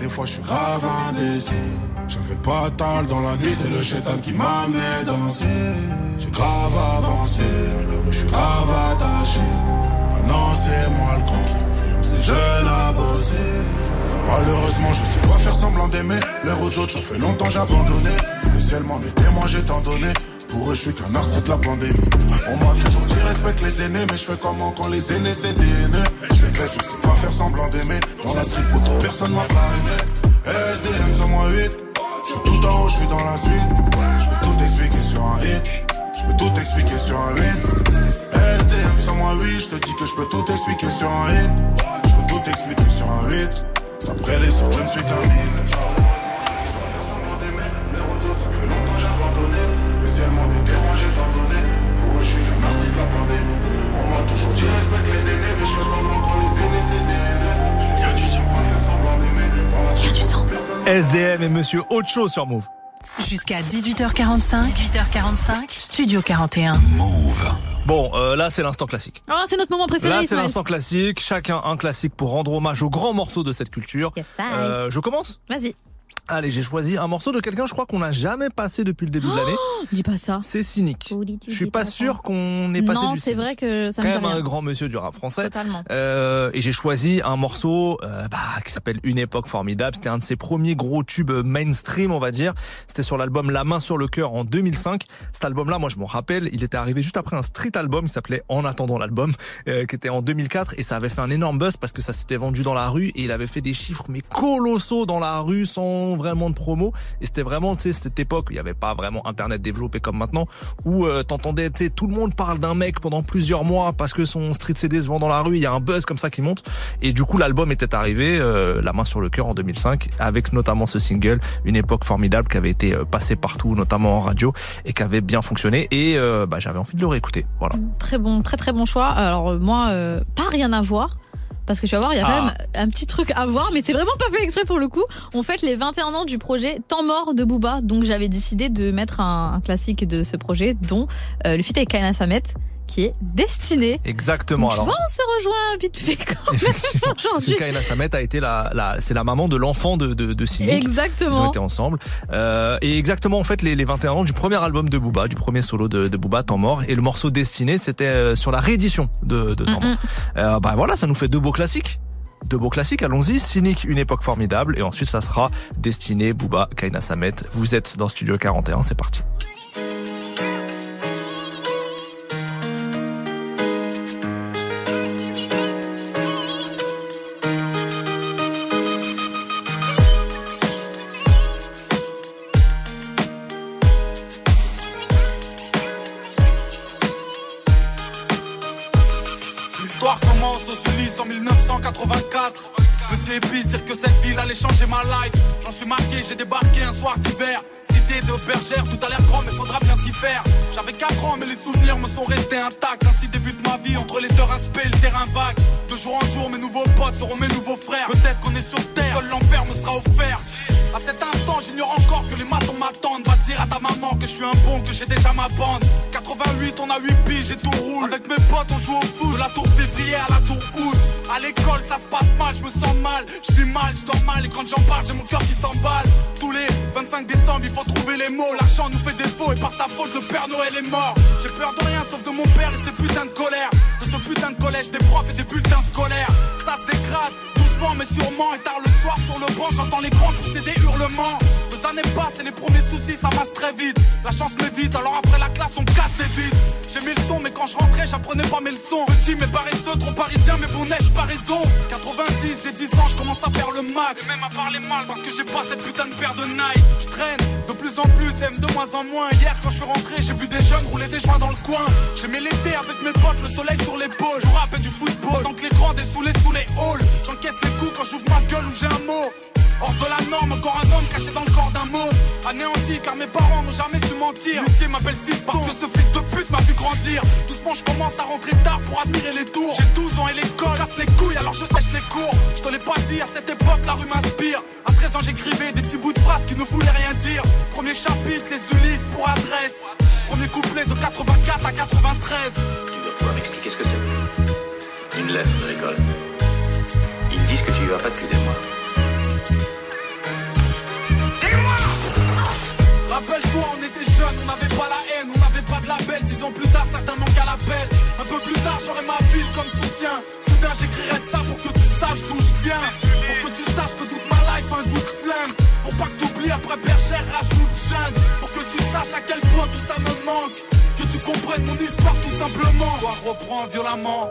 Des fois, je suis grave indécis. J'avais pas tal dans la nuit, c'est le chétan qui m'a danser. J'ai grave avancé, à la rue, je suis grave attaché. Maintenant, c'est moi le grand qui influence les jeunes à bosser. Malheureusement, je sais pas faire semblant d'aimer. L'air aux autres, ça fait longtemps j'ai abandonné. Le ciel m'en est témoin, j'ai tant donné. Pour eux, je suis qu'un artiste la pandémie. On m'a toujours dit respecte les aînés, mais je fais comment quand les aînés c'est des. Je les je sais pas faire semblant d'aimer. Dans la street, pour toute personne m'a parrainé. SDM sur moi 8. Je suis tout en haut, je suis dans la suite. Je peux tout expliquer sur un hit. Je peux tout expliquer sur un 8. SDM sur moi 8. Je te dis que je peux tout expliquer sur un hit. Je peux tout expliquer sur un 8. Après les autres, je ne suis qu'un hit. SDM et Monsieur Ocho sur Move. Jusqu'à 18h45. 18h45. Studio 41. Bon, euh, là c'est l'instant classique. Oh, c'est notre moment préféré. Là c'est l'instant classique, chacun un classique pour rendre hommage aux grands morceaux de cette culture. Yes. Euh, je commence? Vas-y. Allez, j'ai choisi un morceau de quelqu'un, je crois qu'on n'a jamais passé depuis le début de l'année. Dis pas ça. C'est cynique. Je suis pas sûr qu'on ait passé Non, du c'est cynique. vrai que ça Quand me dit même rien. un grand monsieur du rap français. Totalement. Euh, et j'ai choisi un morceau euh, bah, qui s'appelle Une époque formidable. C'était un de ses premiers gros tubes mainstream, on va dire. C'était sur l'album La main sur le cœur en 2005. Cet album-là, moi je m'en rappelle, il était arrivé juste après un street album qui s'appelait En attendant l'album, euh, qui était en 2004 et ça avait fait un énorme buzz parce que ça s'était vendu dans la rue et il avait fait des chiffres mais colossaux dans la rue sans vraiment de promo. Et c'était vraiment, tu sais, cette époque, il n'y avait pas vraiment Internet développé comme maintenant, où euh, t'entendais, tu sais, tout le monde parle d'un mec pendant plusieurs mois parce que son street CD se vend dans la rue, il y a un buzz comme ça qui monte. Et du coup, l'album était arrivé, euh, la main sur le cœur en 2005, avec notamment ce single, une époque formidable qui avait été euh, passée partout, notamment en radio, et qui avait bien fonctionné. Et euh, bah, j'avais envie de le réécouter. Voilà. Très bon, très très bon choix. Alors moi, pas rien à voir. Parce que tu vas voir, il y a quand Ah. même un petit truc à voir, mais c'est vraiment pas fait exprès pour le coup. On fête les 21 ans du projet Temps mort de Booba, donc j'avais décidé de mettre un, un classique de ce projet, dont euh, le feat avec Kaina Samet, qui est Destiné. Exactement. Tu Alors. on se rejoint vite fait quand même aujourd'hui. Kaina Samet a été la, la c'est la maman de l'enfant de, de, de Cynic. Exactement. Ils ont été ensemble. Euh, et exactement, en fait, les, les 21 ans du premier album de Booba, du premier solo de, de Booba, Temps mort. Et le morceau Destiné, c'était euh, sur la réédition de, de Temps mort. Euh, bah voilà, ça nous fait deux beaux classiques. Deux beaux classiques, allons-y. Cynic, une époque formidable. Et ensuite, ça sera Destiné, Booba, Kaina Samet. Vous êtes dans Studio 41, c'est parti. 1984. Petit épice, dire que cette ville allait changer ma life. J'en suis marqué, j'ai débarqué un soir d'hiver. Cité de bergère, tout a l'air grand, mais faudra bien s'y faire. J'avais 4 ans, mais les souvenirs me sont restés intacts. Ainsi débute ma vie entre les deux aspects, le terrain vague. De jour en jour, mes nouveaux potes seront mes nouveaux frères. Peut-être qu'on est sur terre, seul l'enfer me sera offert. À cet instant, j'ignore encore que les matons m'attendent. Va dire à ta maman que je suis un bon, que j'ai déjà ma bande. 88, on a 8 piges et tout roule. Avec mes potes, on joue au foot. De la tour février à la tour août. À l'école, ça se passe mal, je me sens mal. Je vis mal, je dors mal. Et quand j'en parle, j'ai mon cœur qui s'emballe. Tous les 25 décembre, il faut trouver les mots. L'argent nous fait défaut et par sa faute, le Père Noël est mort. J'ai peur de rien sauf de mon père et ses putains de colère. De ce putain de collège, des profs et des bulletins scolaires. Ça se dégrade. Doucement mais sûrement, et tard le soir sur le banc, j'entends les grands pousser des hurlements. Deux années passent et les premiers soucis s'amassent très vite. La chance m'évite, alors après la classe, on casse les vides. J'ai mis le son, mais quand je rentrais, j'apprenais pas mes leçons. Petit mais paresseux, trop parisien, mais bon neige, pas raison? 90, j'ai 10 ans, je commence à faire le mac. Et même à parler mal parce que j'ai pas cette putain de paire de Nike. Je traîne de plus en plus, aime de moins en moins. Hier, quand je suis rentré, j'ai vu des jeunes rouler des joints dans le coin. J'ai mis l'été avec mes potes, le soleil sur l'épaule. Je rappelle du football, tant que les grands dessoulés sous les halls. J'encaisse les coups quand j'ouvre ma gueule ou j'ai un mot. Hors de la norme, encore un homme caché dans le corps d'un mot. Anéanti, car mes parents n'ont jamais su mentir. L'huissier m'appelle fils parce que ce fils de pute m'a vu grandir. Doucement, je commence à rentrer tard pour admirer les tours. J'ai 12 ans et l'école casse les couilles, alors je sèche les cours. Je te l'ai pas dit, à cette époque, la rue m'inspire. À 13 ans, j'écrivais des petits bouts de phrases qui ne voulaient rien dire. Premier chapitre, les Ulysses pour adresse. Premier couplet de 84 à 93. Tu dois pouvoir m'expliquer ce que c'est. Une lettre de l'école. Ils disent que tu y vas pas depuis des mois. Rappelle-toi, on était jeunes, on n'avait pas la haine, on n'avait pas de label. Dix ans plus tard, certains manquent à l'appel. Un peu plus tard, j'aurai ma ville comme soutien. Soudain, j'écrirai ça pour que tu saches d'où je viens. Pour que tu saches que toute ma life a un goût de flingue. Pour pas que t'oublies après bergère, rajoute jeune. Pour que tu saches à quel point tout ça me manque. Que tu comprennes mon histoire tout simplement. L'histoire reprend violemment.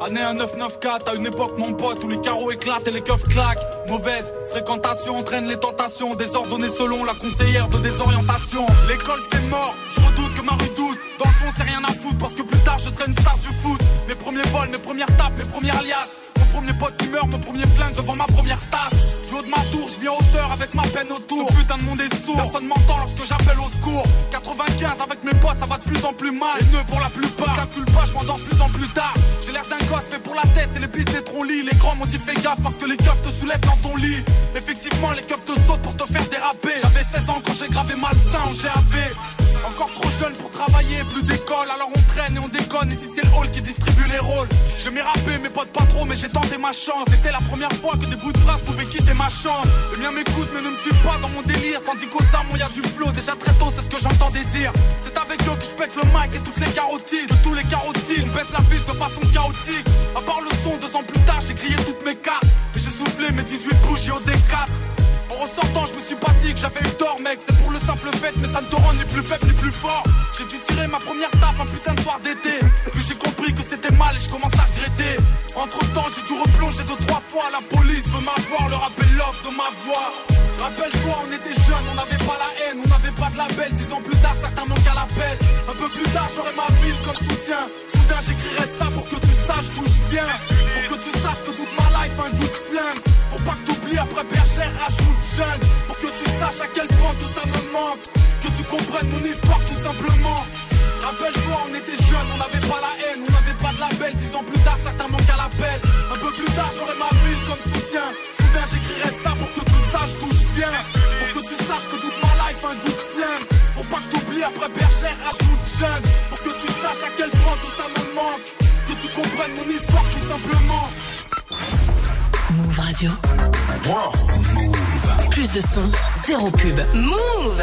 Année 1994, à une époque mon pote où les carreaux éclatent et les keufs claquent. Mauvaise fréquentation entraîne les tentations Désordonnées selon la conseillère de désorientation. L'école c'est mort, je redoute que ma rue doute. Dans le fond c'est rien à foutre parce que plus tard je serai une star du foot. Mes premiers vols, mes premières tapes, mes premières Mon premier pote qui meurt, mon premier flingue devant ma première tasse. Du haut de ma tour, je viens hauteur avec ma peine autour. Ce putain de monde est sourd, personne m'entend lorsque j'appelle au secours. 95 avec mes potes ça va de plus en plus mal. Les nœuds pour la plupart, calcule pas, je m'endors plus en plus tard. J'ai l'air d'un gosse fait pour la tête et les pistes des lit Les grands m'ont dit fais gaffe parce que les keufs te soulèvent dans ton lit. Effectivement les keufs te sautent pour te faire déraper. J'avais 16 ans quand j'ai gravé malsain GAV. Encore trop jeune pour travailler, plus d'école, alors on traîne et on déconne. Et si c'est le hall qui distribue les rôles, je m'ai rappé, mes potes pas trop, mais j'ai C'était la première fois que des bouts de phrase pouvaient quitter ma chambre. Le mien m'écoute, mais ne me suit pas dans mon délire. Tandis qu'aux armes, y a du flow. Déjà très tôt, c'est ce que j'entendais dire. C'est avec eux que je pète le mic et toutes les carotides. De tous les carotides, baisse la piste de façon chaotique. À part le son, deux ans plus tard, j'ai grillé toutes mes cartes. Et j'ai soufflé mes 18 bougies au D4. En ressortant, je me suis pas dit que j'avais eu tort, mec. C'est pour le simple fait, mais ça ne te rend ni plus faible ni plus fort. J'ai dû tirer ma première taf un putain de soir d'été. Puis j'ai compris que c'était mal et je commence à regretter. Entre temps, j'ai dû replonger deux, trois fois. La police veut m'avoir, le rappel l'offre de ma voix. Rappelle-toi, on était jeunes, on n'avait pas la haine, on n'avait pas de label. Dix ans plus tard, certains manquent à l'appel. Un peu plus tard, j'aurai ma ville comme soutien. Soudain, j'écrirai ça pour que tu saches d'où je viens. Pour que tu saches que toute bergère, rajoute jeune. Pour que tu saches à quel point tout ça me manque. Que tu comprennes mon histoire tout simplement. Rappelle-toi, on était jeunes, on n'avait pas la haine, on n'avait pas de label. Dix ans plus tard, certains manquent à l'appel. Un peu plus tard, j'aurai ma ville comme soutien. Soudain, j'écrirai ça pour que tu saches d'où je viens. Pour que tu saches que toute ma life un goût de flingue. Pour pas que t'oublies après bergère, rajoute jeune. Pour que tu saches à quel point tout ça me manque. Que tu comprennes mon histoire tout simplement. Move Radio. Plus de son, zéro pub. Move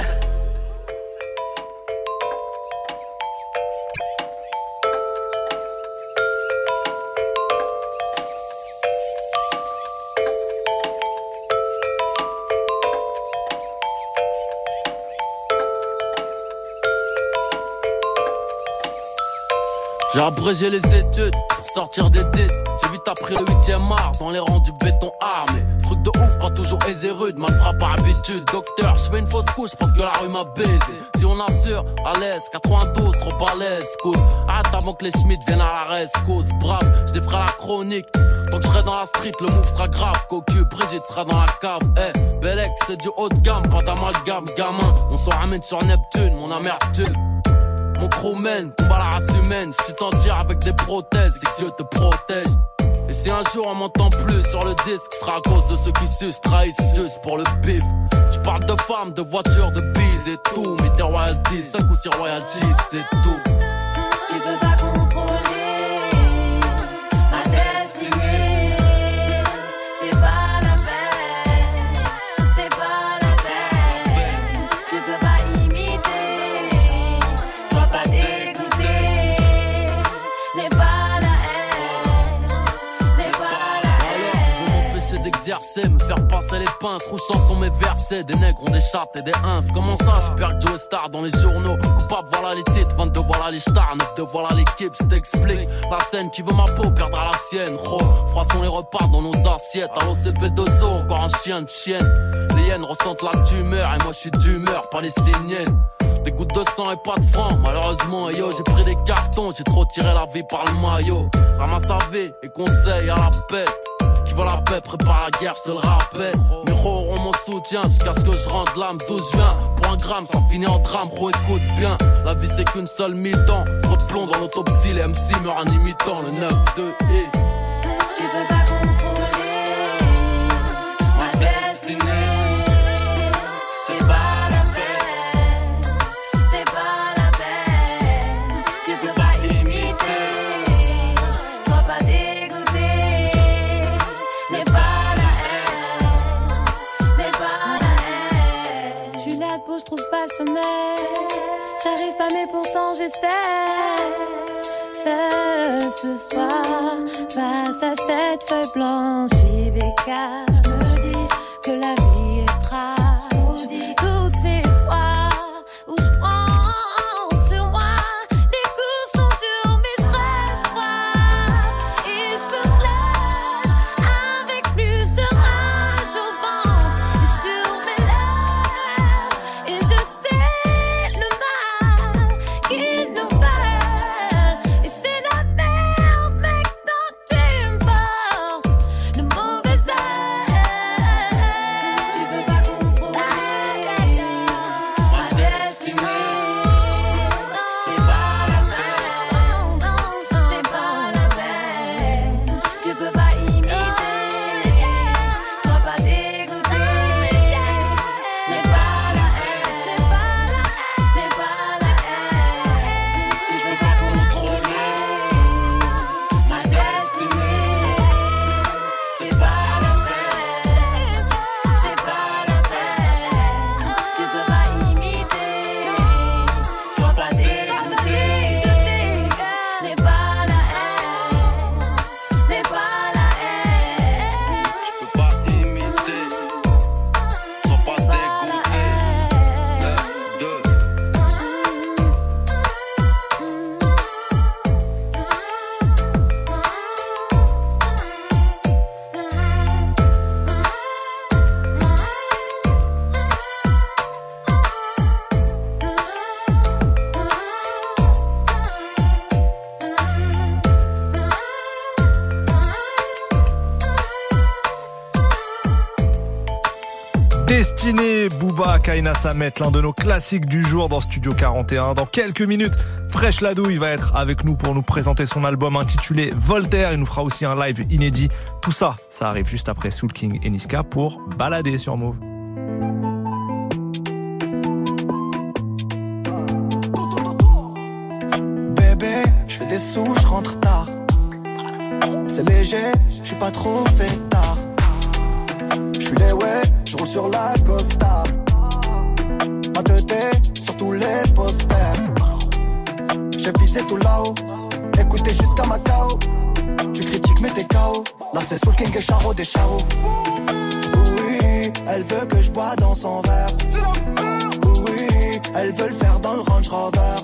J'ai abrégé les études sortir des disques. J'ai vite appris le 8ème art dans les rangs du béton armé. Truc de ouf, pas toujours aisé rude, frappe par habitude. Docteur, je fais une fausse couche parce que la rue m'a baisé. Si on assure, à l'aise, 92, trop balèze, cause. Hâte avant que les Schmitt viennent à la reste, cause. Brave, je défrais la chronique. Tant que je serai dans la street, le move sera grave. Cocu, Brigitte sera dans la cave. Eh, Belek, c'est du haut de gamme, pas d'amalgame, gamin. On s'en ramène sur Neptune, mon amertume. Mon crew mène, combat la race humaine. Si tu t'en tires avec des prothèses, c'est que Dieu te protège. Et si un jour on m'entend plus sur le disque, ce sera à cause de ceux qui sucent, trahissent juste pour le bif. Tu parles de femmes, de voitures, de bises et tout. Mais tes royalties, 5 ou 6 royalties, c'est tout. Me faire passer les pinces, rouchant sur mes versets. Des nègres ont des chattes et des ins. Comment ça, je perds Joe Star dans les journaux? Coupable, voilà les titres, 22, voilà les stars, 9 de voilà l'équipe, je t'explique. La scène qui veut ma peau perdra la sienne. Ro, froissons les repas dans nos assiettes. Allo CP2O, encore un chien de chienne. Les hyènes ressentent la tumeur et moi je suis d'humeur palestinienne. Des gouttes de sang et pas de francs, malheureusement, yo, j'ai pris des cartons, j'ai trop tiré la vie par le maillot. Ramasse à vie et conseil à la paix. Qui veut la paix, prépare la guerre, je te le rappelle. Mes auront mon soutien jusqu'à ce que je rentre l'âme d'où je viens. Pour un gramme, ça finit en drame, ro, écoute bien. La vie c'est qu'une seule mi-temps. Replomb dans l'autopsie, les MC meurent en imitant le 9-2 et. Tu pas J'arrive pas, mais pourtant j'essaie. Ce soir, face à cette feuille blanche, Iveca, je me dis que la vie Kaina Samet, l'un de nos classiques du jour dans Studio 41. Dans quelques minutes, Fresh Ladouille va être avec nous pour nous présenter son album intitulé Voltaire. Il nous fera aussi un live inédit. Tout ça, ça arrive juste après Soul King et Niska pour balader sur Move. Bébé, je fais des sous, je rentre tard. C'est léger, je suis pas trop fait tard. Je suis les ouais, je roule sur la Costa. Visé tout là-haut, écoutez jusqu'à Macao. Tu critiques mais t'es KO. Là c'est Soul King et Charo des Charo. Oui, elle veut que je bois dans son verre. Oui, elle veut le faire dans le Range Rover.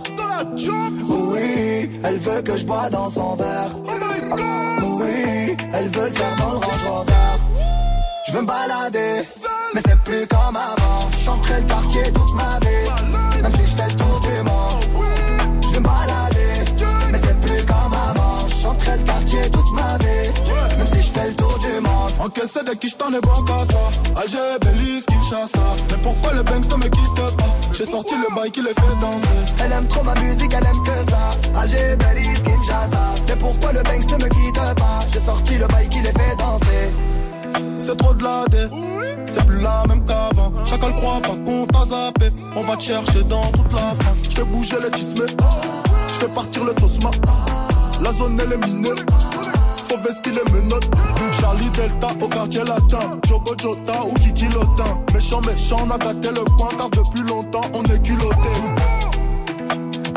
Oui, elle veut que je bois dans son verre. Oui, elle veut le faire dans le Range Rover. Je veux me balader, mais c'est plus comme avant. Chanterai le quartier toute ma vie, même si Encaissé de qui je t'en ai bon qu'à ça. Alger, Belize, Kinshasa. Mais pourquoi le Banks ne me quitte pas J'ai sorti le bail qui les fait danser. Elle aime trop ma musique, elle aime que ça. Alger, Belize, Kinshasa. Mais pourquoi le Banks ne me quitte pas J'ai sorti le bail qui les fait danser. C'est trop de la dé, c'est plus la même qu'avant. Chacun le croit pas qu'on t'a zappé. On va te chercher dans toute la France. Je fais bouger les tismés, je fais partir le tosma. La zone elle est minée, faut vestir les menottes. Charlie Delta au quartier latin, Jogo Jota ou Kiki Lotin. Méchant, méchant, on a gâté le coin car depuis longtemps on est culotté.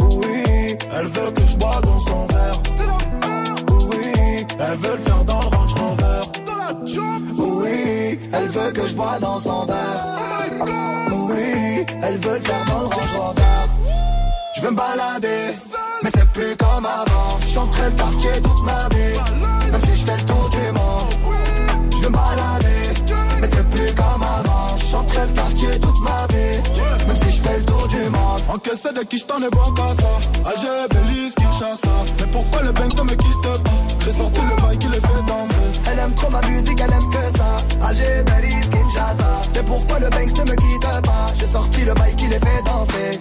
Oui, elle veut que je bois dans son verre. Oui, elle veut le faire dans le Range Rover. Oui, elle veut que je bois dans son verre. Oui, elle veut le faire dans le Range Rover. Je veux me balader, mais c'est plus comme avant. Chanterai le quartier toute ma vie, même si je fais le tour du monde. Je veux me balader, mais c'est plus comme avant. Je chanterai le quartier toute ma vie, même si je fais le tour du monde. Encaissé de qui je t'en ai bon qu'à ça. Alger, Belize, Kinshasa. Mais pourquoi le Banks ne me quitte pas? J'ai sorti le bail qui les fait danser. Elle aime trop ma musique, elle aime que ça. Alger, Belize, Kinshasa. Mais pourquoi le Banks ne me quitte pas? J'ai sorti le bail qui les fait danser.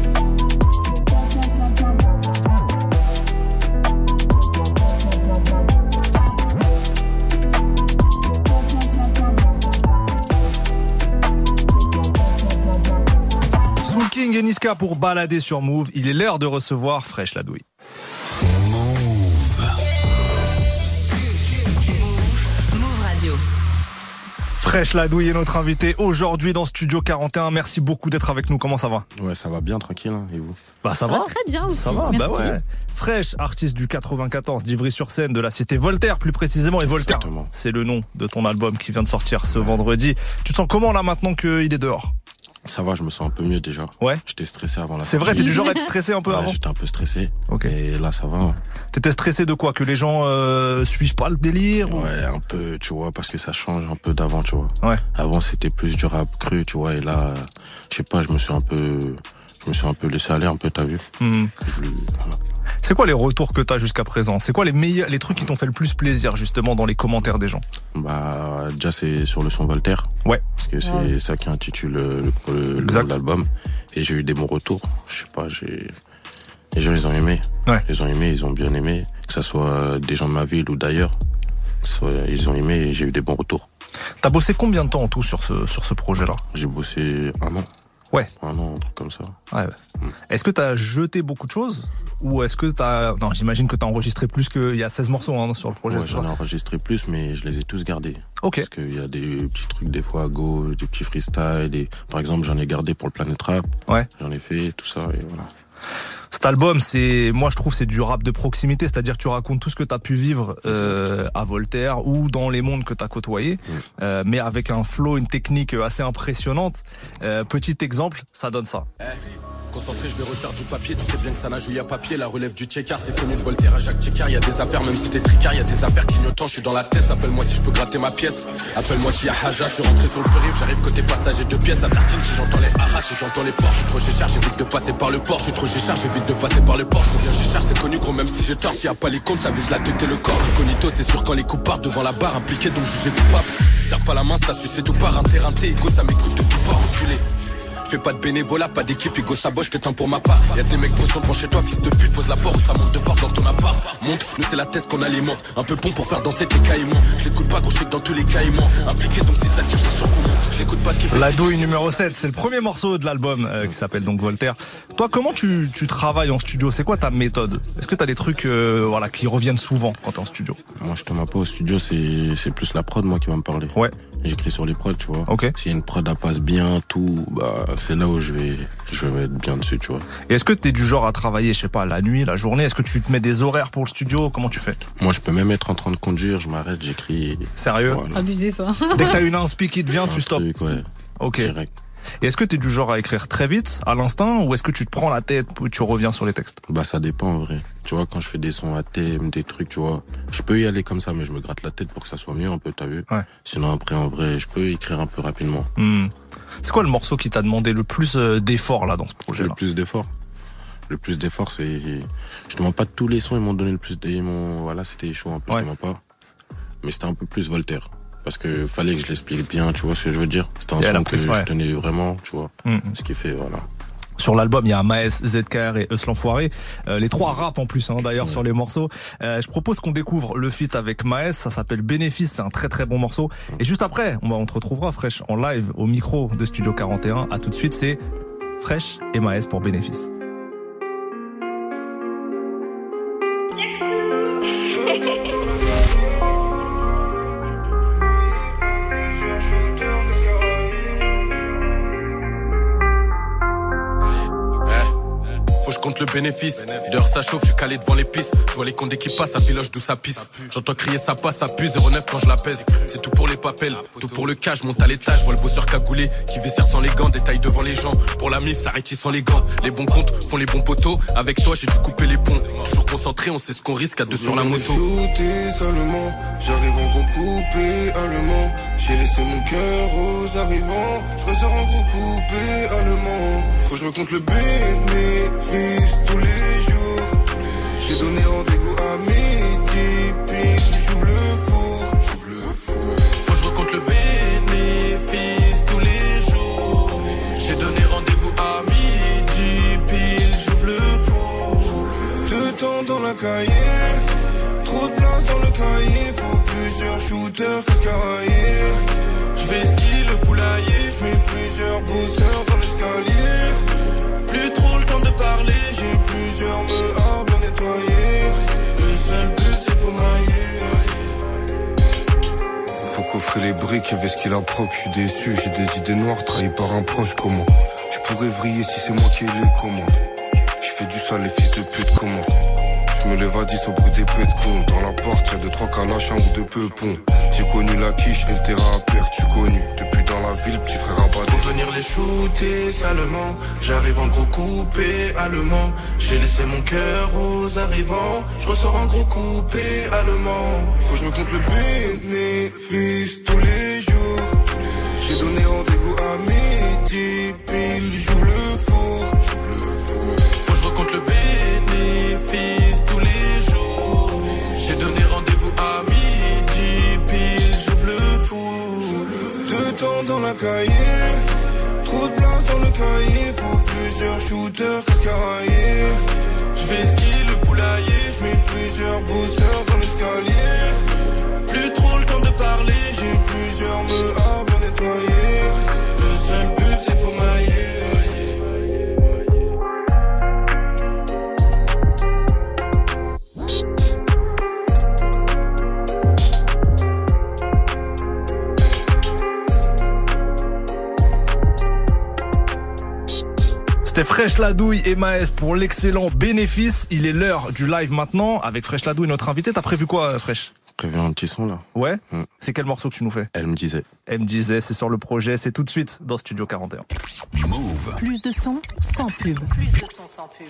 King et Niska pour balader sur Move. Il est l'heure de recevoir Fresh Ladouille. Move Radio. Fresh Ladouille est notre invité aujourd'hui dans Studio 41. Merci beaucoup d'être avec nous. Comment ça va? Ouais, ça va bien, tranquille. hein, et vous? Bah ça Ça va. va très bien aussi. Ça va, Merci. bah ouais. Fresh, artiste du 94 d'Ivry-sur-Seine, de la cité Voltaire plus précisément. Et Voltaire, c'est le nom de ton album qui vient de sortir ce vendredi. Tu te sens comment là maintenant qu'il est dehors? Ça va, je me sens un peu mieux déjà. Ouais. J'étais stressé avant la C'est vrai, t'es du genre à être stressé un peu Ouais, avant J'étais un peu stressé. Ok. Et là, ça va. T'étais stressé de quoi? Que les gens euh, suivent pas le délire ou- Ouais, un peu, tu vois, parce que ça change un peu d'avant, tu vois. Ouais. Avant, c'était plus du rap cru, tu vois, et là, je sais pas, je me suis un peu, je me suis un peu laissé aller, un peu, t'as vu Hmm. Je voulais- voilà. C'est quoi les retours que t'as jusqu'à présent? C'est quoi les meilleurs, les trucs qui t'ont fait le plus plaisir justement dans les commentaires des gens? Bah, déjà, c'est sur le son Voltaire. Ouais. Parce que c'est Ouais. ça qui intitule l'album. Et j'ai eu des bons retours. Je sais pas, j'ai. Les gens, ils ont aimé. Ouais. Ils ont aimé, ils ont bien aimé. Que ce soit des gens de ma ville ou d'ailleurs. Ils ont aimé et j'ai eu des bons retours. T'as bossé combien de temps en tout sur ce, sur ce projet-là? J'ai bossé un an. Ouais. Un an, un truc comme ça. Ouais. ouais. Est-ce que t'as jeté beaucoup de choses Ou est-ce que t'as... Non, j'imagine que t'as enregistré plus qu'il y a 16 morceaux hein, sur le projet. Ouais, j'en ai enregistré plus, mais je les ai tous gardés. Ok. Parce qu'il y a des petits trucs des fois à gauche, des petits freestyles. Des... Par exemple, j'en ai gardé pour le Planet Rap. Ouais. J'en ai fait, tout ça, et voilà. Cet album, c'est, moi je trouve, c'est du rap de proximité, c'est-à-dire que tu racontes tout ce que tu as pu vivre euh, à Voltaire ou dans les mondes que tu as côtoyés, euh, mais avec un flow, une technique assez impressionnante. Euh, petit exemple, ça donne ça. Concentré, je vais refaire du papier. Tu sais bien que ça nage où y a papier. La relève du checkard, c'est connu de Voltaire à Jacques Checkard. Y a des affaires, même si t'es tricard, y a des affaires clignotant. Je suis dans la tête. Appelle-moi si je peux gratter ma pièce. Appelle-moi s'il y a Haja. Je suis rentré sur le périph'. J'arrive côté passager de pièces. À tartine si j'entends les haras, si j'entends les portes. Je suis trop géchard, j'évite de passer par le port. Je suis trop géchard, j'évite de passer par le port. Je reviens géchard, c'est connu gros, même si j'ai tort. S'il y a pas les comptes, ça vise la tête et le corps. Incognito, c'est sûr quand les coups partent devant la barre. Impliqué donc jugé coupable. Serre pas la main, c'est tout part. Interrinté, égo, ça m'écoute de tout part, enculé. Je fais pas de bénévolat, pas d'équipe, Hugo Saboche, t'éteins pour ma part. Y'a des mecs bressons devant chez toi, fils de pute, pose la porte, ça monte de force dans ton appart. Monte, nous c'est la thèse qu'on alimente. Un peu pont pour faire danser tes caïmans. Je l'écoute pas, gros, je dans tous les caïmans. Impliqué donc si ça tire, monte. Je l'écoute pas ce qu'il fait. La douille numéro 7, c'est le premier morceau de l'album euh, qui s'appelle donc Voltaire. Toi, comment tu, tu travailles en studio? C'est quoi ta méthode? Est-ce que t'as des trucs euh, voilà, qui reviennent souvent quand t'es en studio? Moi, je te mets pas au studio, c'est c'est plus la prod, moi, qui va me parler. Ouais. J'écris sur les prods, tu vois. Ok. A une prod, elle passe bien, tout, bah, c'est là où je vais, je vais mettre bien dessus, tu vois. Et est-ce que t'es du genre à travailler, je sais pas, la nuit, la journée? Est-ce que tu te mets des horaires pour le studio? Comment tu fais? Moi, je peux même être en train de conduire, je m'arrête, j'écris. Sérieux? Voilà. Abusé ça. Dès que t'as une inspi qui te vient, tu stops. truc, ouais. Ok. Direct. Et est-ce que t'es du genre à écrire très vite, à l'instinct, ou est-ce que tu te prends la tête et tu reviens sur les textes? Bah, ça dépend, en vrai. Tu vois, quand je fais des sons à thème, des trucs, tu vois, je peux y aller comme ça, mais je me gratte la tête pour que ça soit mieux un peu, t'as vu? Ouais. Sinon, après, en vrai, je peux écrire un peu rapidement. Hmm. C'est quoi le morceau qui t'a demandé le plus euh, d'efforts là dans ce projet Le plus d'efforts. Le plus d'efforts, c'est. Je te mens pas tous les sons, ils m'ont donné le plus d'efforts. Ils Voilà, c'était chaud un peu, Ouais. je te mens pas. Mais c'était un peu plus Voltaire. Parce que fallait que je l'explique bien, tu vois ce que je veux dire. C'était un son que prise, ouais. je tenais vraiment, tu vois. Hmm. Ce qui fait, voilà. Sur l'album, il y a Maes, ZKR et Eus l'Enfoiré. Euh, les trois rappent en plus, hein, d'ailleurs, sur les morceaux. Euh, je propose qu'on découvre le feat avec Maes. Ça s'appelle Bénéfice. C'est un très très bon morceau. Et juste après, on, va, on te retrouvera Fresh en live au micro de Studio 41. À tout de suite, c'est Fresh et Maes pour Bénéfice. compte le bénéfice. Dehors ça chauffe, je suis calé devant les pistes. Je vois les comptes qui passent, ça filoche d'où ça pisse. J'entends crier ça passe, ça pue 09 quand je la pèse. C'est tout pour les papels, tout pour le cash, monte à l'étage, je vois le bosseur cagoulé qui vaissère sans les gants, détail devant les gens. Pour la mif, ça sans les gants. Les bons comptes font les bons poteaux. Avec toi, j'ai dû couper les ponts. Toujours concentré, on sait ce qu'on risque à deux sur la moto. Seulement, j'arrive en gros coupé allemand. J'ai laissé mon cœur aux arrivants, je ressors en gros coupé allemand. Faut que je me compte le bénéfice tous les jours. J'ai donné rendez-vous à midi, pile, j'ouvre le four. Faut que je recompte le bénéfice tous les jours. J'ai donné rendez-vous à midi, pile, j'ouvre le four. Deux temps dans la cahier, trop de place dans le cahier. Faut plusieurs shooters cascaraillés. Briques avec ce qu'il approche. Je suis déçu, j'ai des idées noires trahies par un proche. Comment Tu pourrais vriller si c'est moi qui ai les commandes. Je fais du sale, les fils de pute comment? Je me lève à 10 au bruit des pets de con. Dans la porte, y'a deux trois calaches, un ou deux peupons. J'ai connu la quiche et le terrain à perdre, tu connu. Depuis dans la ville, petit frère abattu. Pour venir les shooter salement. J'arrive en gros coupé allemand. J'ai laissé mon cœur aux arrivants. Je ressors en gros coupé allemand. Faut que je me compte le bénéfice tous les jours. J'ai donné rendez-vous à midi, pile, j'ouvre le four. Recompte le bénéfice Dans la cahier, trop de place dans le cahier. Faut plusieurs shooters cascaraillés. Je vais skier le poulailler. Je mets plusieurs bosseurs dans l'escalier. C'était Fresh Ladouille et Maes pour l'excellent bénéfice. Il est l'heure du live maintenant avec Fresh Ladouille, notre invité. T'as prévu quoi, Fresh? Prévu un petit son là. Ouais? C'est quel morceau que tu nous fais? Elle me disait. Elle me disait, c'est sur le projet, c'est tout de suite dans Studio 41. Move. Plus de son sans pub. Plus de son sans pub.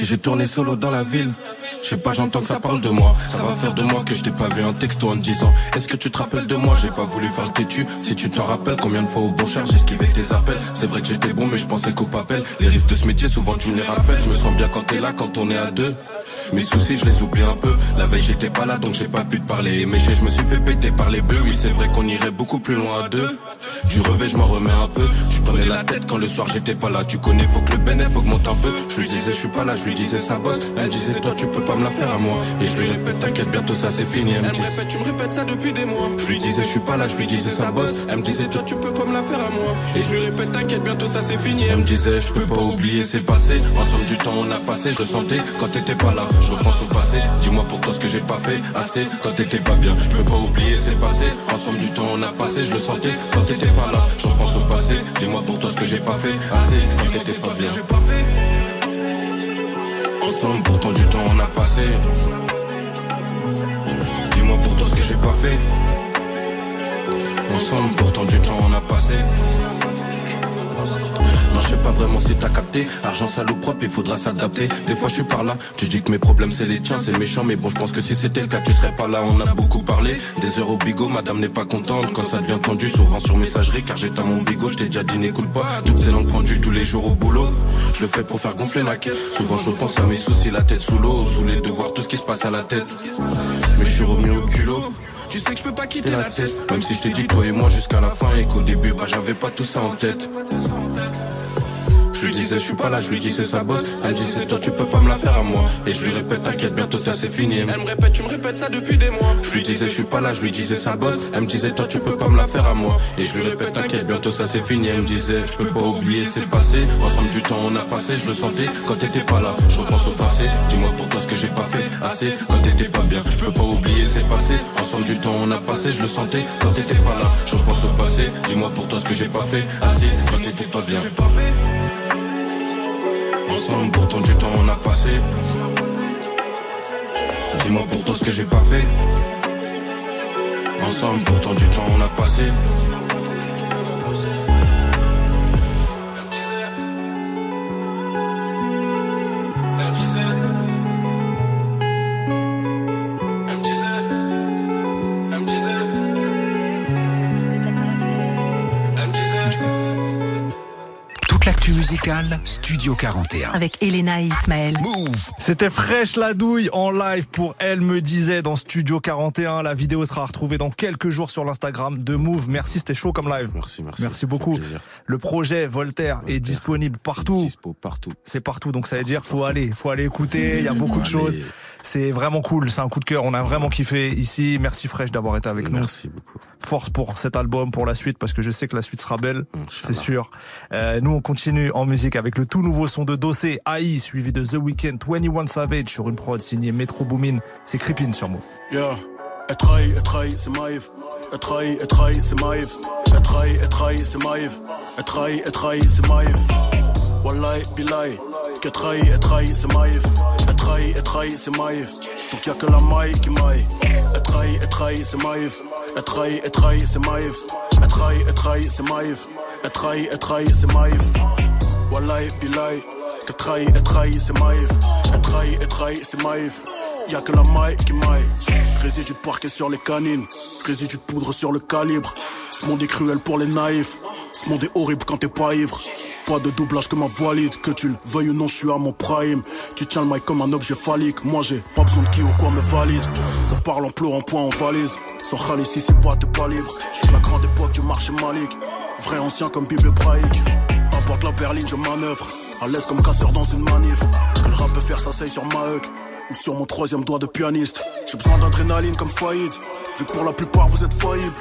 J'ai tourné solo dans la ville. Je sais pas, j'entends que ça parle de moi. Ça va faire de moi que je t'ai pas vu un texto en disant Est-ce que tu te rappelles de moi? J'ai pas voulu faire le têtu. Si tu t'en rappelles, combien de fois au bon cher j'ai esquivé tes appels. C'est vrai que j'étais bon, mais je pensais qu'au papel. Les risques de ce métier, souvent tu me les rappelles. Je me sens bien quand t'es là, quand on est à deux. Mes soucis, je les oublie un peu. La veille, j'étais pas là, donc j'ai pas pu te parler. Mais je me suis fait péter par les bleus. Oui, c'est vrai qu'on irait beaucoup plus loin à deux. Du revêt, je m'en remets un peu. Tu prenais la tête quand le soir j'étais pas là. Tu connais, faut que le bénéfice augmente un peu. Je lui disais, je suis pas là, je lui disais, ça bosse. Elle disait, toi, tu peux pas me la faire à moi. Et je lui répète, t'inquiète, bientôt ça c'est fini. Elle me répète, tu me répètes ça depuis des mois. Je lui disais, je suis pas là, je lui disais, ça bosse. Elle me disait, toi, tu peux pas me la faire à moi. Et je lui répète, t'inquiète, bientôt ça c'est fini. Elle me disait, je peux pas oublier, c'est passé. Ensemble du temps, on a passé, je sentais quand t'étais pas là. Je repense au passé. Dis-moi pour toi ce que j'ai pas fait assez quand t'étais pas bien. Je peux pas oublier, c'est passé. Ensemble du temps, on a passé, je le sentais quand t'étais pas là. Je repense au passé. Dis-moi pour toi ce que j'ai pas fait assez quand t'étais pas bien. Ensemble, pourtant du temps on a passé. Dis-moi pour toi ce que j'ai pas fait. Ensemble, pourtant du temps on a passé. Non, je sais pas vraiment si t'as capté. Argent sale propre, il faudra s'adapter. Des fois, je suis par là. Tu dis que mes problèmes, c'est les tiens, c'est méchant. Mais bon, je pense que si c'était le cas, tu serais pas là. On a beaucoup parlé. Des heures au bigot, madame n'est pas contente. Quand ça devient tendu, souvent sur messagerie, car dans mon bigot. Je t'ai déjà dit, n'écoute pas. Toutes ces langues pendues tous les jours au boulot. Je le fais pour faire gonfler la caisse. Souvent, je repense à mes soucis, la tête sous l'eau. Sous les devoirs, tout ce qui se passe à la tête. Mais je suis revenu au culot. Tu sais que je peux pas quitter la tête. Même si je t'ai dit, toi et moi, jusqu'à la fin. Et qu'au début, bah, j'avais pas tout ça en tête. Je lui disais, je suis pas là, je lui dis, c'est sa bosse. Elle me disait, toi, tu peux pas me la faire à moi. Et je lui répète, t'inquiète, bientôt ça c'est fini. Elle me répète, tu me répètes ça depuis des mois. Je lui disais, je suis pas là, je lui disais, ça bosse. Elle me disait, toi, tu peux pas me la faire à moi. Et je lui répète, t'inquiète, bientôt ça c'est fini. Elle me disait, je peux pas oublier, c'est passé. Ensemble du temps, on a passé, je le sentais quand t'étais pas là. Je repense au passé, dis-moi pour toi ce que j'ai pas fait assez. Quand t'étais pas bien, je peux pas oublier, c'est passé. Ensemble du temps, on a passé, je le sentais quand t'étais pas là. Je repense au passé, dis-moi pour toi ce que j'ai pas fait assez. Quand t'étais pas bien. Ensemble, pourtant du temps on a passé. Dis-moi pour ce que j'ai pas fait. Ensemble, pourtant du temps on a passé. Musicale, Studio 41. Avec Elena et Ismaël. Move. C'était fraîche la douille en live pour Elle me disait dans Studio 41. La vidéo sera retrouvée dans quelques jours sur l'Instagram de Move. Merci, c'était chaud comme live. Merci, merci. Merci beaucoup. Le projet Voltaire, est disponible partout. Dispo partout. C'est partout, donc ça veut dire faut aller, faut aller écouter. Il y a beaucoup de choses. C'est vraiment cool. C'est un coup de cœur. On a vraiment kiffé ici. Merci Fresh d'avoir été avec nous. Merci beaucoup. Force pour cet album, pour la suite, parce que je sais que la suite sera belle. C'est sûr. Euh, nous, on continue en musique avec le tout nouveau son de Dossé, AI, suivi de The Weeknd, 21 Savage sur une prod signée Metro Boomin. C'est Creepin sur Move. Yeah. Elle trahit, elle trahit, c'est Maïf. Elle trahit, elle trahit, c'est Maïf. Elle trahit, elle trahit, c'est Maïf. Elle trahit, elle trahit, c'est Maïf. Wallahi, billahi. Qu'elle trahit, elle trahit, c'est Maïf. Elle trahit, elle trahit, c'est Maïf. Donc y'a que la maille qui maille. Elle trahit, elle trahit, c'est Maïf. Elle trahit, elle trahit, c'est Maïf. Elle trahit, elle trahit, c'est Maïf. Elle trahit, elle trahit, c'est Maïf. Wallahi, billahi. Qu'elle trahit, elle trahit, c'est Maïf. Elle trahit, elle trahit, c'est Maïf. Y'a que la maille qui maille. Résidu de parquet sur les canines. Résidu de poudre sur le calibre. Ce monde est cruel pour les naïfs. Ce monde est horrible quand t'es pas ivre. Pas de doublage que ma valide. Que tu le veuilles ou non, je suis à mon prime. Tu tiens le mic comme un objet phallique. Moi j'ai pas besoin de qui ou quoi me valide. Ça parle en pleurant, point en valise. Sans râler si c'est pas, t'es pas libre. Je suis de la grande époque du marché malique. Vrai ancien comme Bible hébraïque. Importe la berline, je manœuvre. À l'aise comme casseur dans une manif. Que le rap peut faire, c'est sur ma huc. Ou sur mon troisième doigt de pianiste. J'ai besoin d'adrénaline comme Faïd, vu que pour la plupart vous êtes faillibles.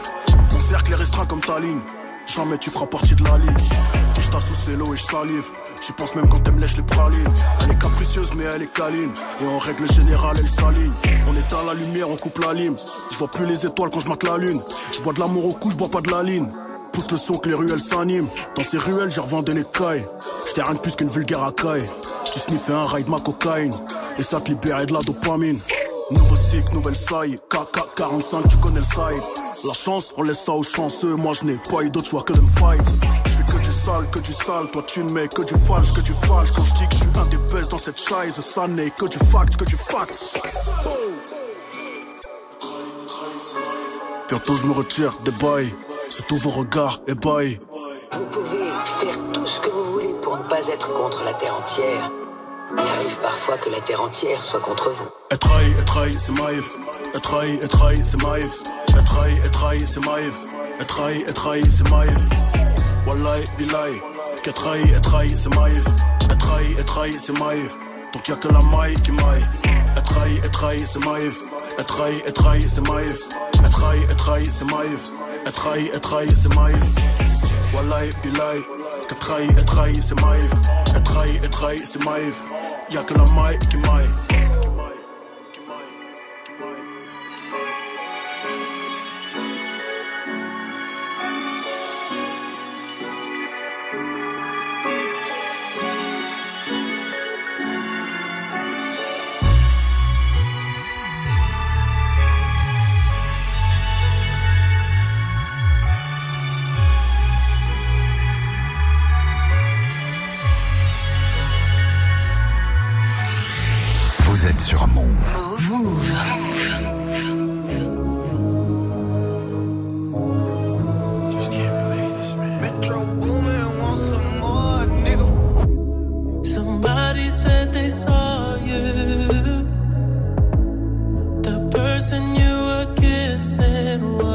Mon cercle est restreint comme ta ligne. Jamais tu feras partie de la ligue. Je t'as sous l'eau et je salive. J'y pense même quand elle me lèche les pralines. Elle est capricieuse mais elle est câline. Et en règle générale, elle s'aligne. On éteint la lumière, on coupe la lime. Je vois plus les étoiles quand je la lune. Je bois de l'amour au cou, je bois pas de la ligne. Pousse le son que les ruelles s'animent. Dans ces ruelles, j'ai revendu les cailles. J'étais rien de plus qu'une vulgaire racaille. Tu sniffais un raid ma cocaïne. Et ça te libérait de la dopamine. Nouveau cycle, nouvelle saille. KK45, tu connais le side. La chance, on laisse ça aux chanceux. Moi, je n'ai pas eu d'autre choix que fight. Que du sale, que du sale. Toi, tu mets que du falche, que du falche. Quand je dis que je suis un des best dans cette chaise, ça n'est que du fact, que du fact. Bientôt, je me retire des bails. C'est tous vos regards ébahis. Vous pouvez faire tout ce que vous voulez pour ne pas être contre la Terre entière. Il arrive parfois que la Terre entière soit contre vous. Et trahi, et trahi, c'est Maïf. Et trahi, et trahi, c'est Maïf. Et trahi, et trahi, c'est Maïf. Et trahi, et trahi, c'est Maïf. Wallahi, billahi. Que trahi, et trahi, c'est Maïf. Et trahi, et trahi, c'est Maïf. Donc y'a que la maille qui maille. Et trahi, et trahi, c'est Maïf. Et trahi, et trahi, c'est Maïf. Et trahi, et trahi, c'est Maïf. Et trahi, et trahi, c'est Maïf. Wallahi, billahi. Que trahi, et trahi, c'est Maïf. Et trahi, et trahi, c'est Maïf. Y'a que la maille qui maille. Vous êtes sur Move. Move. Somebody said they saw you. Were kissing wasn't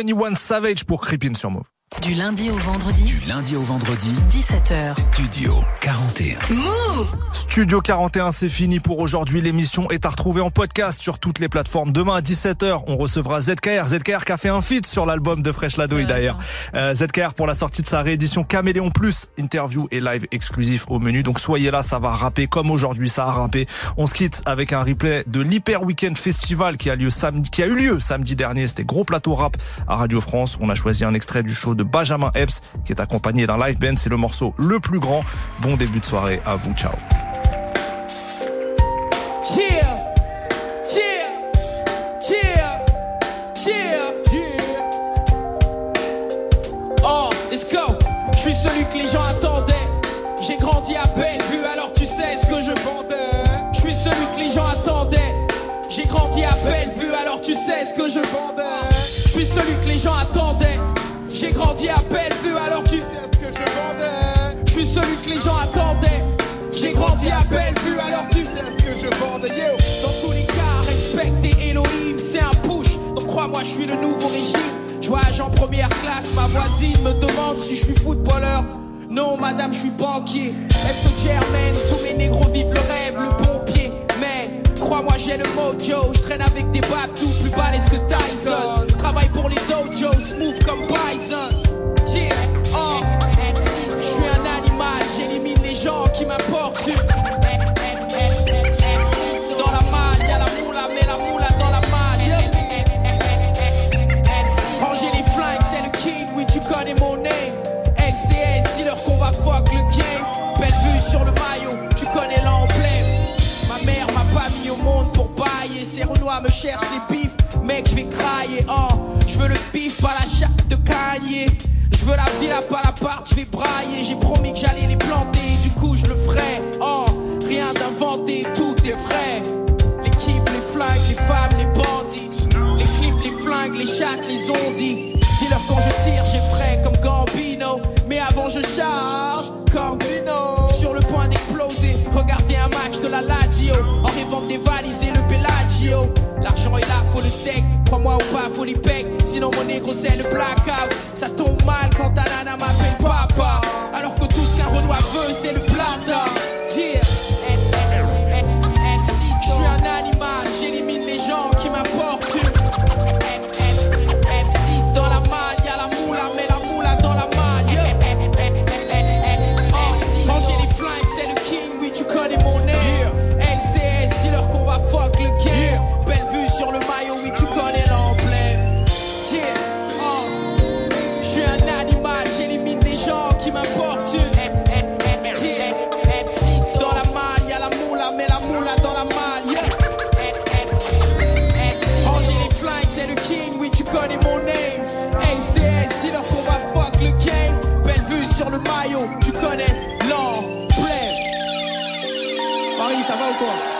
21 Savage pour Creepin sur Move. Du lundi au vendredi. Du lundi au vendredi. 17h. Studio 41. Move Studio 41, c'est fini pour aujourd'hui. L'émission est à retrouver en podcast sur toutes les plateformes. Demain à 17h, on recevra ZKR. ZKR qui a fait un feat sur l'album de Fresh Ladoy d'ailleurs. Euh, ZKR pour la sortie de sa réédition Caméléon Plus. Interview et live exclusif au menu. Donc soyez là, ça va rapper comme aujourd'hui, ça a rappé. On se quitte avec un replay de l'Hyper Weekend Festival qui a lieu samedi, qui a eu lieu samedi dernier. C'était gros plateau rap à Radio France. On a choisi un extrait du show de Benjamin Epps qui est accompagné d'un live band. C'est le morceau le plus grand. Bon début de soirée à vous. Ciao. Oh, let's go. Je suis celui que les gens sais ce que je vendais. Suis celui que les gens attendaient. J'ai grandi à Bellevue, alors tu sais ce que je vendais. Je suis celui que les gens attendaient. J'ai grandi à Bellevue, alors tu sais ce que je vendais. Dans tous les cas, respecter Elohim, c'est un push. Donc crois-moi, je suis le nouveau régime. Je voyage en première classe, ma voisine me demande si je suis footballeur. Non, madame, je suis banquier. Elle se germaine, tous mes négros vivent le rêve, le pompier. Crois-moi, j'ai le mojo. Je traîne avec des babtous plus balèzes que Tyson. Travaille pour les dojos, smooth comme Bison. Yeah, oh. Je suis un animal, j'élimine les gens qui m'apportent. Dans la malle, y'a la moula, mais la moula dans la malle. Ranger les flingues, c'est le king, oui, tu connais mon name. LCS, dis-leur qu'on va fuck le game. Belle vue sur le maillot, tu connais l'emblème. Renois me cherchent les bifs. Mec, je vais crailler. Oh, je veux le bif, pas la chatte de Kanye. Je veux la villa, pas la part, je vais brailler. J'ai promis que j'allais les planter, du coup je le ferai. Oh, rien d'inventé, tout est vrai. L'équipe, les flingues, les femmes, les bandits. Les clips, les flingues, les chattes, les ondits. Dis-leur quand je tire, j'ai frais comme Gambino. Mais avant je charge, Sur le point d'exploser, regardez un match de la Lazio. En rêvant de dévaliser le Bellagio. L'argent est là, faut le tech. Crois-moi ou pas, faut les pecs. Sinon mon négro c'est le blackout. Ça tombe mal quand ta nana m'appelle papa. Alors que tout ce qu'un Renoir veut, c'est le plata. Sur le maillot, oui, tu connais l'emblème. Yeah, oh. Je suis un animal, j'élimine les gens qui m'apportent une. Yeah. Dans la malle, y'a la moula, mais la moula dans la malle. yeah. Ranger les flingues, c'est le king, oui, tu connais mon name. LCS, dis-leur qu'on va fuck le game. Belle vue sur le maillot, tu connais l'emblème. Paris, ça va ou quoi?